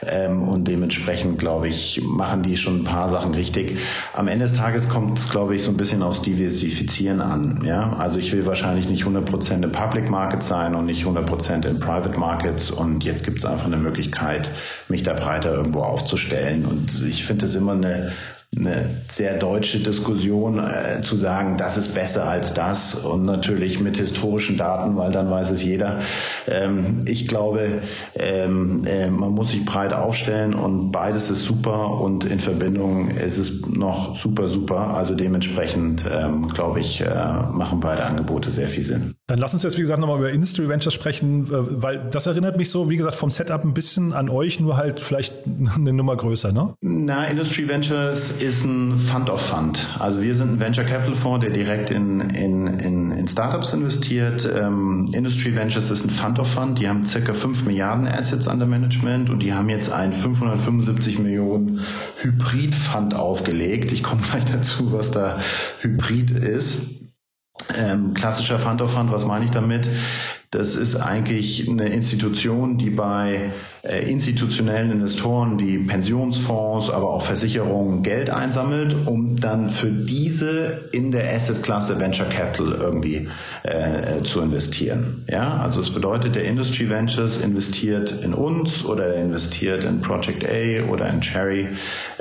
Speaker 8: ähm, und dementsprechend, glaube ich, machen die schon ein paar Sachen richtig. Am Ende des Tages kommt es, glaube ich, so ein bisschen aufs Diversifizieren an. Ja, also ich will wahrscheinlich nicht 100 Prozent im Public Market sein und nicht 100% in Private Markets. Und jetzt gibt es einfach eine Möglichkeit, mich da breiter irgendwo aufzustellen. Und ich finde es immer eine eine sehr deutsche Diskussion äh, zu sagen, das ist besser als das und natürlich mit historischen Daten, weil dann weiß es jeder. Ähm, ich glaube, ähm, äh, man muss sich breit aufstellen und beides ist super und in Verbindung ist es noch super, super. Also dementsprechend, ähm, glaube ich, äh, machen beide Angebote sehr viel Sinn.
Speaker 2: Dann lass uns jetzt, wie gesagt, nochmal über Industry Ventures sprechen, äh, weil das erinnert mich so, wie gesagt, vom Setup ein bisschen an euch, nur halt vielleicht eine Nummer größer, ne?
Speaker 8: Na, Industry Ventures ist ein Fund of Fund. Also wir sind ein Venture Capital Fonds, der direkt in, in, in, in Startups investiert. Ähm, Industry Ventures ist ein Fund of Fund. Die haben circa 5 Milliarden Assets under Management und die haben jetzt einen 575 Millionen Hybrid-Fund aufgelegt. Ich komme gleich dazu, was da Hybrid ist. Ähm, klassischer Fund of Fund, was meine ich damit? Das ist eigentlich eine Institution, die bei institutionellen Investoren wie Pensionsfonds, aber auch Versicherungen Geld einsammelt, um dann für diese in der Assetklasse Venture Capital irgendwie äh, zu investieren. Ja, also es bedeutet, der Industry Ventures investiert in uns oder investiert in Project A oder in Cherry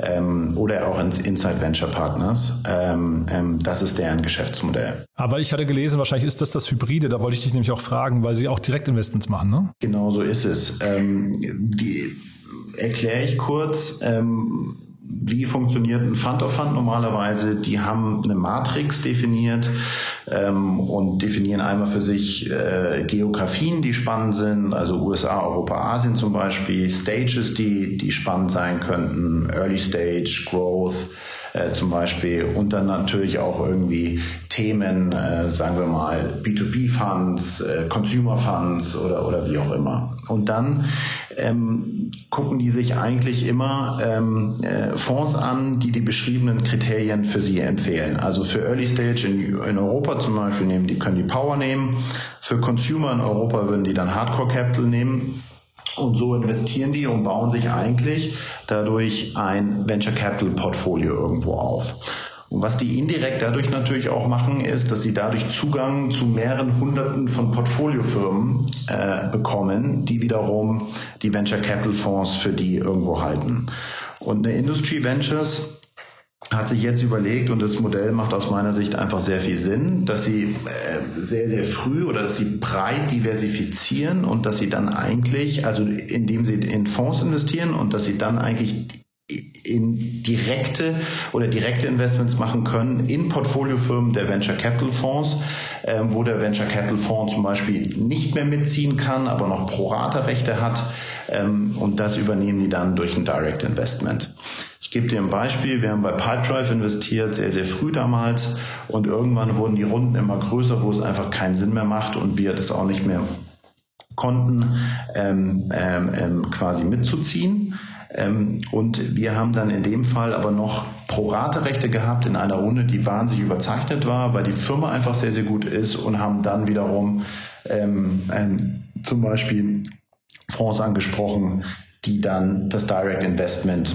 Speaker 8: ähm, oder auch ins Inside Venture Partners. Ähm, ähm, das ist deren Geschäftsmodell.
Speaker 2: Aber ich hatte gelesen, wahrscheinlich ist das das Hybride. Da wollte ich dich nämlich auch fragen, weil sie auch Direktinvestments machen, ne?
Speaker 8: Genau so ist es. Wie erkläre ich kurz, ähm, wie funktioniert ein Fund of Fund normalerweise? Die haben eine Matrix definiert ähm, und definieren einmal für sich äh, Geografien, die spannend sind, also USA, Europa, Asien zum Beispiel, Stages, die, die spannend sein könnten, Early Stage, Growth, äh, zum Beispiel und dann natürlich auch irgendwie Themen, äh, sagen wir mal B2B-Funds, äh, Consumer-Funds oder, oder wie auch immer. Und dann ähm, gucken die sich eigentlich immer ähm, äh, Fonds an, die die beschriebenen Kriterien für sie empfehlen. Also für Early Stage in, in Europa zum Beispiel nehmen die, können die Power nehmen. Für Consumer in Europa würden die dann Hardcore Capital nehmen. Und so investieren die und bauen sich eigentlich dadurch ein Venture Capital Portfolio irgendwo auf. Und was die indirekt dadurch natürlich auch machen, ist, dass sie dadurch Zugang zu mehreren Hunderten von Portfoliofirmen äh, bekommen, die wiederum die Venture Capital Fonds für die irgendwo halten. Und eine Industry Ventures hat sich jetzt überlegt, und das Modell macht aus meiner Sicht einfach sehr viel Sinn, dass sie äh, sehr, sehr früh oder dass sie breit diversifizieren und dass sie dann eigentlich, also indem sie in Fonds investieren und dass sie dann eigentlich in direkte oder direkte Investments machen können in Portfoliofirmen der Venture Capital Fonds, äh, wo der Venture Capital Fonds zum Beispiel nicht mehr mitziehen kann, aber noch Pro-Rata-Rechte hat. Ähm, und das übernehmen die dann durch ein Direct Investment. Ich gebe dir ein Beispiel. Wir haben bei Pipedrive investiert, sehr, sehr früh damals. Und irgendwann wurden die Runden immer größer, wo es einfach keinen Sinn mehr macht und wir das auch nicht mehr konnten, ähm, ähm, ähm quasi mitzuziehen. Ähm, und wir haben dann in dem Fall aber noch Pro-Rate-Rechte gehabt in einer Runde, die wahnsinnig überzeichnet war, weil die Firma einfach sehr, sehr gut ist und haben dann wiederum ähm, ähm, zum Beispiel Fonds angesprochen, die dann das Direct Investment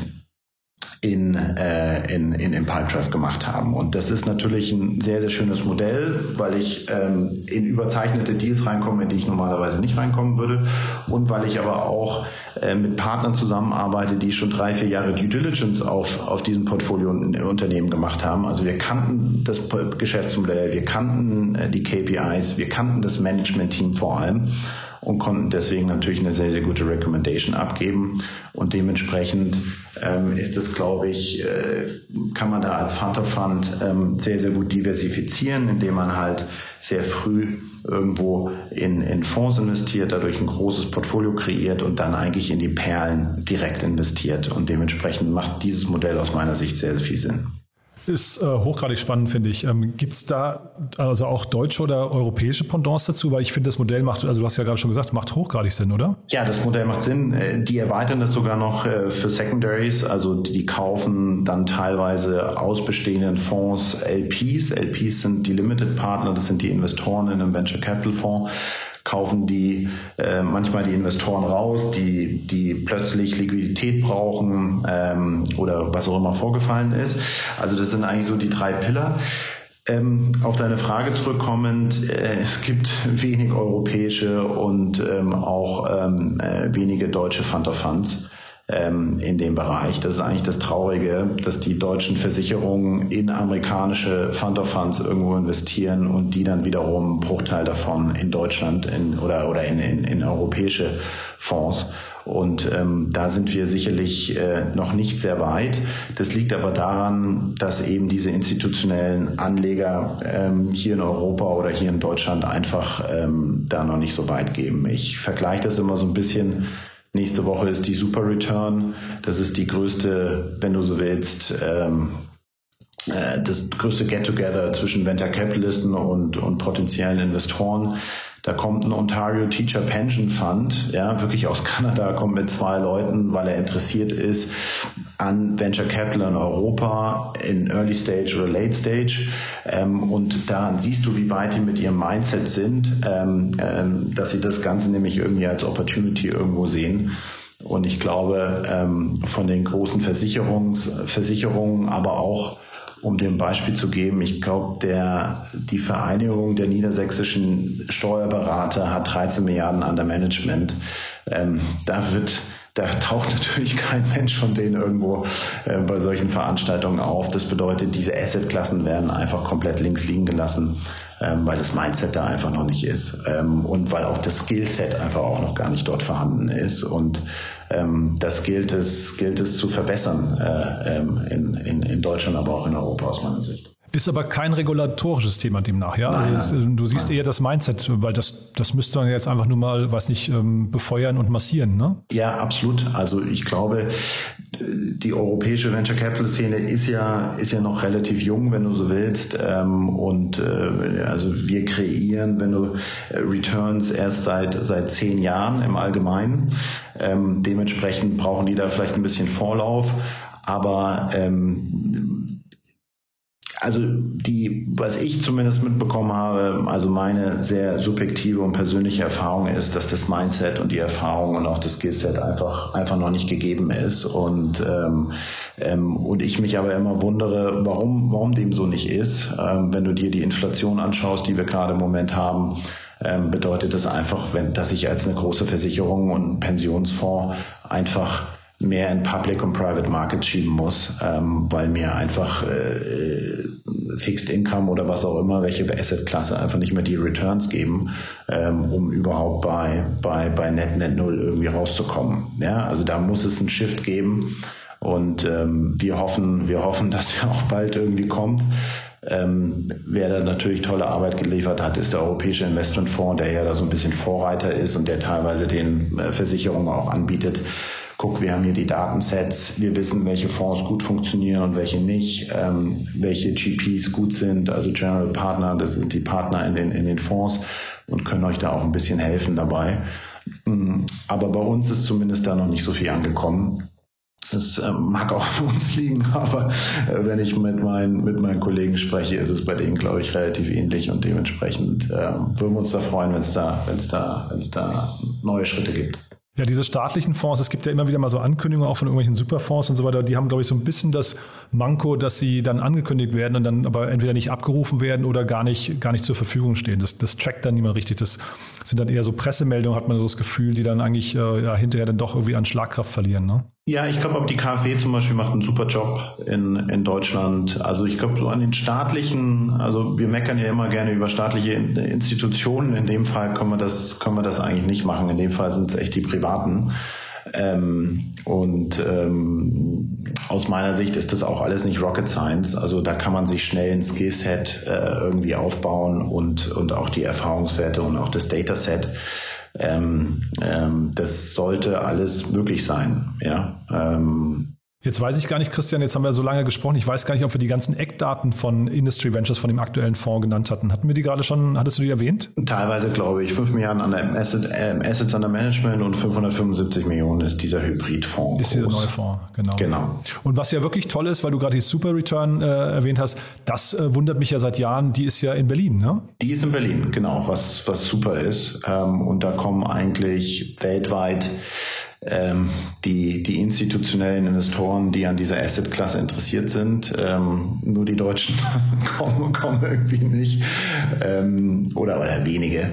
Speaker 8: in, äh, in, in, in Pipedrive gemacht haben. Und das ist natürlich ein sehr, sehr schönes Modell, weil ich ähm, in überzeichnete Deals reinkomme, in die ich normalerweise nicht reinkommen würde. Und weil ich aber auch äh, mit Partnern zusammenarbeite, die schon drei, vier Jahre Due Diligence auf, auf diesem Portfolio Unternehmen gemacht haben. Also wir kannten das Geschäftsmodell, wir kannten äh, die KPIs, wir kannten das Management-Team vor allem und konnten deswegen natürlich eine sehr, sehr gute Recommendation abgeben. Und dementsprechend ähm, ist es, glaube ich, äh, kann man da als of Fund ähm, sehr, sehr gut diversifizieren, indem man halt sehr früh irgendwo in, in Fonds investiert, dadurch ein großes Portfolio kreiert und dann eigentlich in die Perlen direkt investiert. Und dementsprechend macht dieses Modell aus meiner Sicht sehr, sehr viel Sinn.
Speaker 2: Ist äh, hochgradig spannend, finde ich. Ähm, Gibt es da also auch deutsche oder europäische Pendants dazu? Weil ich finde, das Modell macht, also du hast ja gerade schon gesagt, macht hochgradig Sinn, oder?
Speaker 8: Ja, das Modell macht Sinn. Äh, die erweitern das sogar noch äh, für Secondaries, also die kaufen dann teilweise aus bestehenden Fonds LPs. LPs sind die Limited Partner, das sind die Investoren in einem Venture Capital Fonds kaufen die äh, manchmal die Investoren raus, die, die plötzlich Liquidität brauchen ähm, oder was auch immer vorgefallen ist. Also das sind eigentlich so die drei Pillar. Ähm, auf deine Frage zurückkommend, äh, es gibt wenig europäische und ähm, auch ähm, äh, wenige deutsche Fund of Funds ähm, in dem Bereich. Das ist eigentlich das Traurige, dass die deutschen Versicherungen in amerikanische Fund of Funds irgendwo investieren und die dann wiederum einen Bruchteil davon in Deutschland in, oder, oder in, in, in europäische Fonds. Und ähm, da sind wir sicherlich äh, noch nicht sehr weit. Das liegt aber daran, dass eben diese institutionellen Anleger ähm, hier in Europa oder hier in Deutschland einfach ähm, da noch nicht so weit geben. Ich vergleiche das immer so ein bisschen Nächste Woche ist die Super Return. Das ist die größte, wenn du so willst, ähm, äh, das größte Get-Together zwischen Venture Capitalisten und, und potenziellen Investoren. Da kommt ein Ontario Teacher Pension Fund, ja, wirklich aus Kanada, kommt mit zwei Leuten, weil er interessiert ist an Venture Capital in Europa, in Early Stage oder Late Stage. Ähm, und daran siehst du, wie weit die mit ihrem Mindset sind, ähm, ähm, dass sie das Ganze nämlich irgendwie als Opportunity irgendwo sehen. Und ich glaube, ähm, von den großen Versicherungs, Versicherungen, aber auch um dem Beispiel zu geben, ich glaube, der, die Vereinigung der niedersächsischen Steuerberater hat 13 Milliarden an der Management. Ähm, da wird, da taucht natürlich kein Mensch von denen irgendwo äh, bei solchen Veranstaltungen auf. Das bedeutet, diese Assetklassen werden einfach komplett links liegen gelassen, ähm, weil das Mindset da einfach noch nicht ist ähm, und weil auch das Skillset einfach auch noch gar nicht dort vorhanden ist. Und ähm, das gilt es, gilt es zu verbessern äh, ähm, in, in, in Deutschland, aber auch in Europa aus meiner Sicht.
Speaker 2: Ist aber kein regulatorisches Thema demnach, ja?
Speaker 8: Nein,
Speaker 2: also das, du siehst nein. eher das Mindset, weil das, das müsste man jetzt einfach nur mal, weiß nicht, ähm, befeuern und massieren, ne?
Speaker 8: Ja, absolut. Also ich glaube, die europäische Venture Capital Szene ist ja, ist ja noch relativ jung, wenn du so willst. Ähm, und äh, also wir kreieren, wenn du äh, Returns erst seit, seit zehn Jahren im Allgemeinen. Ähm, dementsprechend brauchen die da vielleicht ein bisschen Vorlauf. Aber ähm, also die, was ich zumindest mitbekommen habe, also meine sehr subjektive und persönliche Erfahrung ist, dass das Mindset und die Erfahrung und auch das Skillset einfach einfach noch nicht gegeben ist und ähm, ähm, und ich mich aber immer wundere, warum warum dem so nicht ist. Ähm, wenn du dir die Inflation anschaust, die wir gerade im Moment haben, ähm, bedeutet das einfach, wenn, dass ich als eine große Versicherung und Pensionsfonds einfach mehr in Public und Private Markets schieben muss, ähm, weil mir einfach äh, Fixed Income oder was auch immer, welche Asset-Klasse einfach nicht mehr die Returns geben, ähm, um überhaupt bei, bei, bei Net Net Null irgendwie rauszukommen. Ja, also da muss es einen Shift geben und ähm, wir hoffen, wir hoffen, dass er auch bald irgendwie kommt. Ähm, wer da natürlich tolle Arbeit geliefert hat, ist der Europäische Investmentfonds, der ja da so ein bisschen Vorreiter ist und der teilweise den äh, Versicherungen auch anbietet, guck, wir haben hier die Datensets, wir wissen, welche Fonds gut funktionieren und welche nicht, ähm, welche GPs gut sind, also General Partner, das sind die Partner in den, in den Fonds und können euch da auch ein bisschen helfen dabei. Mm, aber bei uns ist zumindest da noch nicht so viel angekommen. Das äh, mag auch an uns liegen, aber äh, wenn ich mit meinen, mit meinen Kollegen spreche, ist es bei denen, glaube ich, relativ ähnlich und dementsprechend äh, würden wir uns da freuen, wenn es da, wenn es da, wenn es da neue Schritte gibt.
Speaker 2: Ja, diese staatlichen Fonds, es gibt ja immer wieder mal so Ankündigungen auch von irgendwelchen Superfonds und so weiter, die haben, glaube ich, so ein bisschen das Manko, dass sie dann angekündigt werden und dann aber entweder nicht abgerufen werden oder gar nicht, gar nicht zur Verfügung stehen. Das, das trackt dann niemand richtig. Das sind dann eher so Pressemeldungen, hat man so das Gefühl, die dann eigentlich äh, ja, hinterher dann doch irgendwie an Schlagkraft verlieren. Ne?
Speaker 8: Ja, ich glaube, die KfW zum Beispiel macht einen super Job in, in Deutschland. Also ich glaube, so an den staatlichen, also wir meckern ja immer gerne über staatliche Institutionen. In dem Fall können wir das, können wir das eigentlich nicht machen. In dem Fall sind es echt die privaten. Ähm, und ähm, aus meiner Sicht ist das auch alles nicht Rocket Science. Also da kann man sich schnell ein Skillset äh, irgendwie aufbauen und, und auch die Erfahrungswerte und auch das Dataset ähm, ähm, das sollte alles möglich sein. Ja, ähm,
Speaker 2: Jetzt weiß ich gar nicht, Christian, jetzt haben wir so lange gesprochen. Ich weiß gar nicht, ob wir die ganzen Eckdaten von Industry Ventures, von dem aktuellen Fonds genannt hatten. Hatten wir die gerade schon, hattest du die erwähnt?
Speaker 8: Teilweise glaube ich. 5 Milliarden an Asset, äh, Assets under Management und 575 Millionen ist dieser Hybridfonds.
Speaker 2: Ist dieser neue Fonds, genau.
Speaker 8: Genau.
Speaker 2: Und was ja wirklich toll ist, weil du gerade die Super Return äh, erwähnt hast, das äh, wundert mich ja seit Jahren, die ist ja in Berlin, ne?
Speaker 8: Die ist in Berlin, genau, was, was super ist. Ähm, und da kommen eigentlich weltweit ähm, die, die institutionellen Investoren, die an dieser Asset-Klasse interessiert sind. Ähm, nur die Deutschen kommen, kommen irgendwie nicht ähm, oder, oder wenige.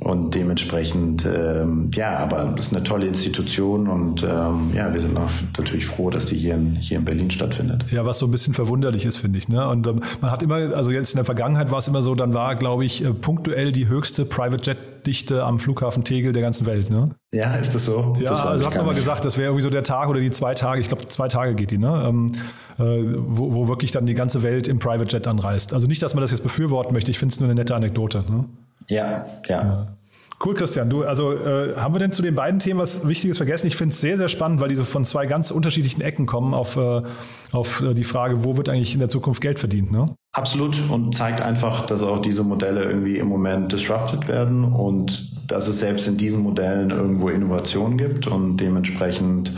Speaker 8: Und dementsprechend, ähm, ja, aber es ist eine tolle Institution und ähm, ja, wir sind auch natürlich froh, dass die hier in, hier in Berlin stattfindet.
Speaker 2: Ja, was so ein bisschen verwunderlich ist, finde ich. Ne? Und ähm, man hat immer, also jetzt in der Vergangenheit war es immer so, dann war, glaube ich, äh, punktuell die höchste Private Jet Dichte am Flughafen Tegel der ganzen Welt, ne?
Speaker 8: Ja, ist das so?
Speaker 2: Ja,
Speaker 8: das
Speaker 2: also hat man mal gesagt, das wäre irgendwie so der Tag oder die zwei Tage, ich glaube zwei Tage geht die, ne? Ähm, äh, wo, wo wirklich dann die ganze Welt im Private Jet anreist. Also nicht, dass man das jetzt befürworten möchte, ich finde es nur eine nette Anekdote. Ne?
Speaker 8: Ja, ja.
Speaker 2: Cool, Christian. Du, also äh, haben wir denn zu den beiden Themen was Wichtiges vergessen? Ich finde es sehr, sehr spannend, weil die so von zwei ganz unterschiedlichen Ecken kommen auf, äh, auf äh, die Frage, wo wird eigentlich in der Zukunft Geld verdient, ne?
Speaker 8: Absolut und zeigt einfach, dass auch diese Modelle irgendwie im Moment disrupted werden und dass es selbst in diesen Modellen irgendwo Innovation gibt und dementsprechend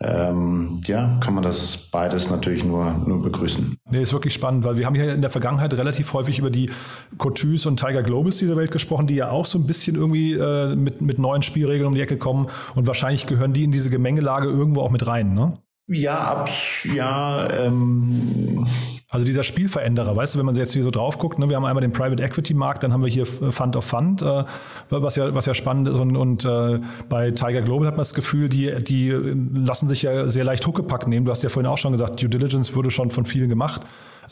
Speaker 8: ähm, ja, kann man das beides natürlich nur, nur begrüßen.
Speaker 2: Nee, ist wirklich spannend, weil wir haben hier in der Vergangenheit relativ häufig über die Cotus und Tiger Globals dieser Welt gesprochen, die ja auch so ein bisschen irgendwie äh, mit, mit neuen Spielregeln um die Ecke kommen und wahrscheinlich gehören die in diese Gemengelage irgendwo auch mit rein, ne?
Speaker 8: Ja, ab, ja, ähm,
Speaker 2: Also dieser Spielveränderer, weißt du, wenn man jetzt hier so drauf guckt, ne, wir haben einmal den Private Equity Markt, dann haben wir hier Fund of Fund, äh, was ja, was ja spannend ist und, und äh, bei Tiger Global hat man das Gefühl, die, die lassen sich ja sehr leicht Huckepack nehmen. Du hast ja vorhin auch schon gesagt, Due Diligence wurde schon von vielen gemacht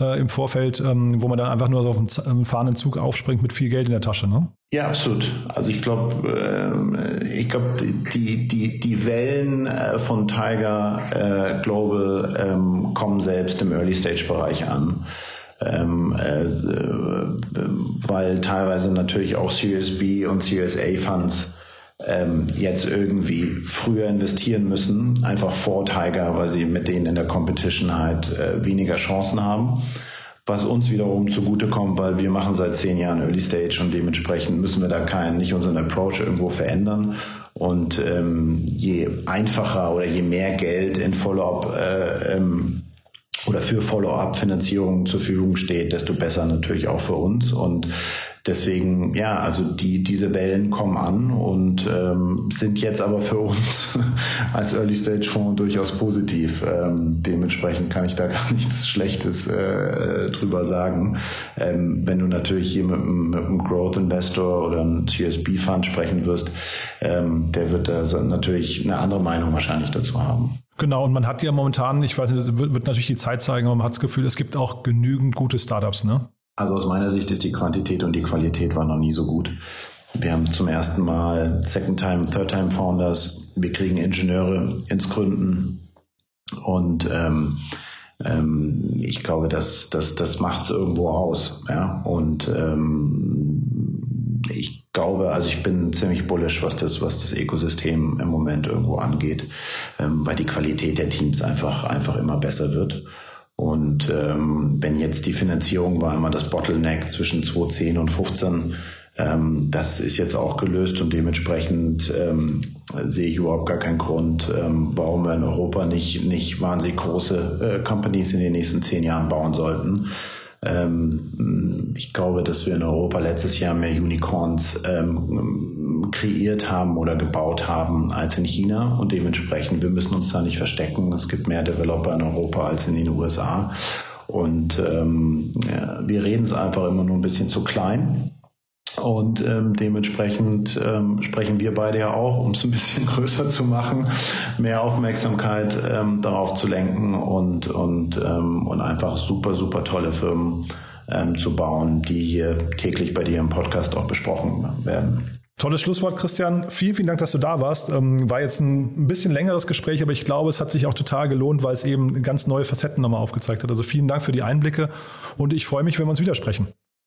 Speaker 2: äh, im Vorfeld, ähm, wo man dann einfach nur auf einen fahrenden Zug aufspringt mit viel Geld in der Tasche, ne?
Speaker 8: Ja, absolut. Also ich glaube, äh, ich glaube, die, die, die Wellen äh, von Tiger äh, Global ähm, kommen selbst im Early-Stage-Bereich an. Ähm, äh, weil teilweise natürlich auch Series B und Series A Funds ähm, jetzt irgendwie früher investieren müssen, einfach vor Tiger, weil sie mit denen in der Competition halt äh, weniger Chancen haben. Was uns wiederum zugutekommt, weil wir machen seit zehn Jahren Early Stage und dementsprechend müssen wir da keinen, nicht unseren Approach irgendwo verändern. Und ähm, je einfacher oder je mehr Geld in Follow-up äh, ähm, oder für Follow-up-Finanzierung zur Verfügung steht, desto besser natürlich auch für uns. Und Deswegen, ja, also die, diese Wellen kommen an und ähm, sind jetzt aber für uns als Early-Stage-Fonds durchaus positiv. Ähm, dementsprechend kann ich da gar nichts Schlechtes äh, drüber sagen. Ähm, wenn du natürlich hier mit, mit einem Growth-Investor oder einem CSB-Fund sprechen wirst, ähm, der wird da natürlich eine andere Meinung wahrscheinlich dazu haben.
Speaker 2: Genau, und man hat ja momentan, ich weiß nicht, wird, wird natürlich die Zeit zeigen, aber man hat das Gefühl, es gibt auch genügend gute Startups, ne?
Speaker 8: Also aus meiner Sicht ist die Quantität und die Qualität war noch nie so gut. Wir haben zum ersten Mal Second-Time, Third-Time Founders. Wir kriegen Ingenieure ins Gründen. Und ähm, ähm, ich glaube, das, das, das macht es irgendwo aus. Ja? Und ähm, ich glaube, also ich bin ziemlich bullish, was das, was das Ökosystem im Moment irgendwo angeht, ähm, weil die Qualität der Teams einfach, einfach immer besser wird. Und ähm, wenn jetzt die Finanzierung war immer das Bottleneck zwischen 2010 und 15, ähm, das ist jetzt auch gelöst und dementsprechend ähm, sehe ich überhaupt gar keinen Grund, ähm, warum wir in Europa nicht, nicht wahnsinnig große äh, Companies in den nächsten zehn Jahren bauen sollten. Ähm, ich glaube, dass wir in Europa letztes Jahr mehr Unicorns ähm, kreiert haben oder gebaut haben als in China und dementsprechend, wir müssen uns da nicht verstecken. Es gibt mehr Developer in Europa als in den USA und ähm, ja, wir reden es einfach immer nur ein bisschen zu klein. Und ähm, dementsprechend ähm, sprechen wir beide ja auch, um es ein bisschen größer zu machen, mehr Aufmerksamkeit ähm, darauf zu lenken und, und, ähm, und einfach super, super tolle Firmen ähm, zu bauen, die hier täglich bei dir im Podcast auch besprochen werden.
Speaker 2: Tolles Schlusswort, Christian. Vielen, vielen Dank, dass du da warst. Ähm, war jetzt ein bisschen längeres Gespräch, aber ich glaube, es hat sich auch total gelohnt, weil es eben ganz neue Facetten nochmal aufgezeigt hat. Also vielen Dank für die Einblicke und ich freue mich, wenn wir uns widersprechen.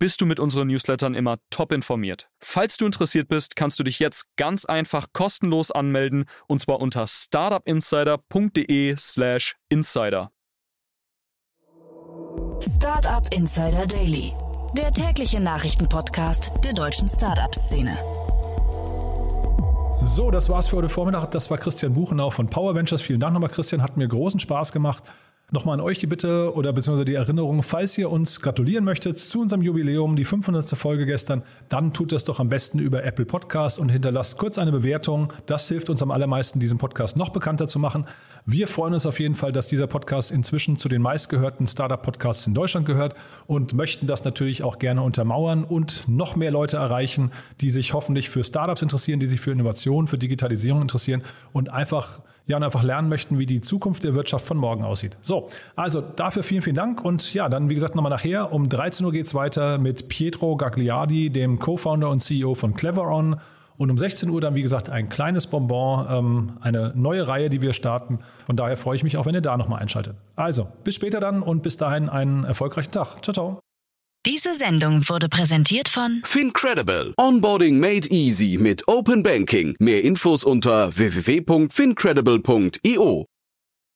Speaker 9: bist du mit unseren Newslettern immer top informiert. Falls du interessiert bist, kannst du dich jetzt ganz einfach kostenlos anmelden und zwar unter startupinsider.de/slash insider.
Speaker 1: Startup Insider Daily, der tägliche Nachrichtenpodcast der deutschen Startup-Szene.
Speaker 2: So, das war's für heute Vormittag. Das war Christian Buchenau von Power Ventures. Vielen Dank nochmal, Christian. Hat mir großen Spaß gemacht. Nochmal an euch die Bitte oder beziehungsweise die Erinnerung, falls ihr uns gratulieren möchtet zu unserem Jubiläum, die 500. Folge gestern, dann tut das doch am besten über Apple Podcast und hinterlasst kurz eine Bewertung. Das hilft uns am allermeisten, diesen Podcast noch bekannter zu machen. Wir freuen uns auf jeden Fall, dass dieser Podcast inzwischen zu den meistgehörten Startup-Podcasts in Deutschland gehört und möchten das natürlich auch gerne untermauern und noch mehr Leute erreichen, die sich hoffentlich für Startups interessieren, die sich für Innovation, für Digitalisierung interessieren und einfach ja, und einfach lernen möchten, wie die Zukunft der Wirtschaft von morgen aussieht. So, also dafür vielen, vielen Dank und ja, dann wie gesagt nochmal nachher. Um 13 Uhr geht es weiter mit Pietro Gagliardi, dem Co-Founder und CEO von Cleveron. Und um 16 Uhr dann, wie gesagt, ein kleines Bonbon, ähm, eine neue Reihe, die wir starten. Von daher freue ich mich auch, wenn ihr da nochmal einschaltet. Also, bis später dann und bis dahin einen erfolgreichen Tag. Ciao, ciao.
Speaker 1: Diese Sendung wurde präsentiert von
Speaker 10: Fincredible. Onboarding made easy mit Open Banking. Mehr Infos unter www.fincredible.io.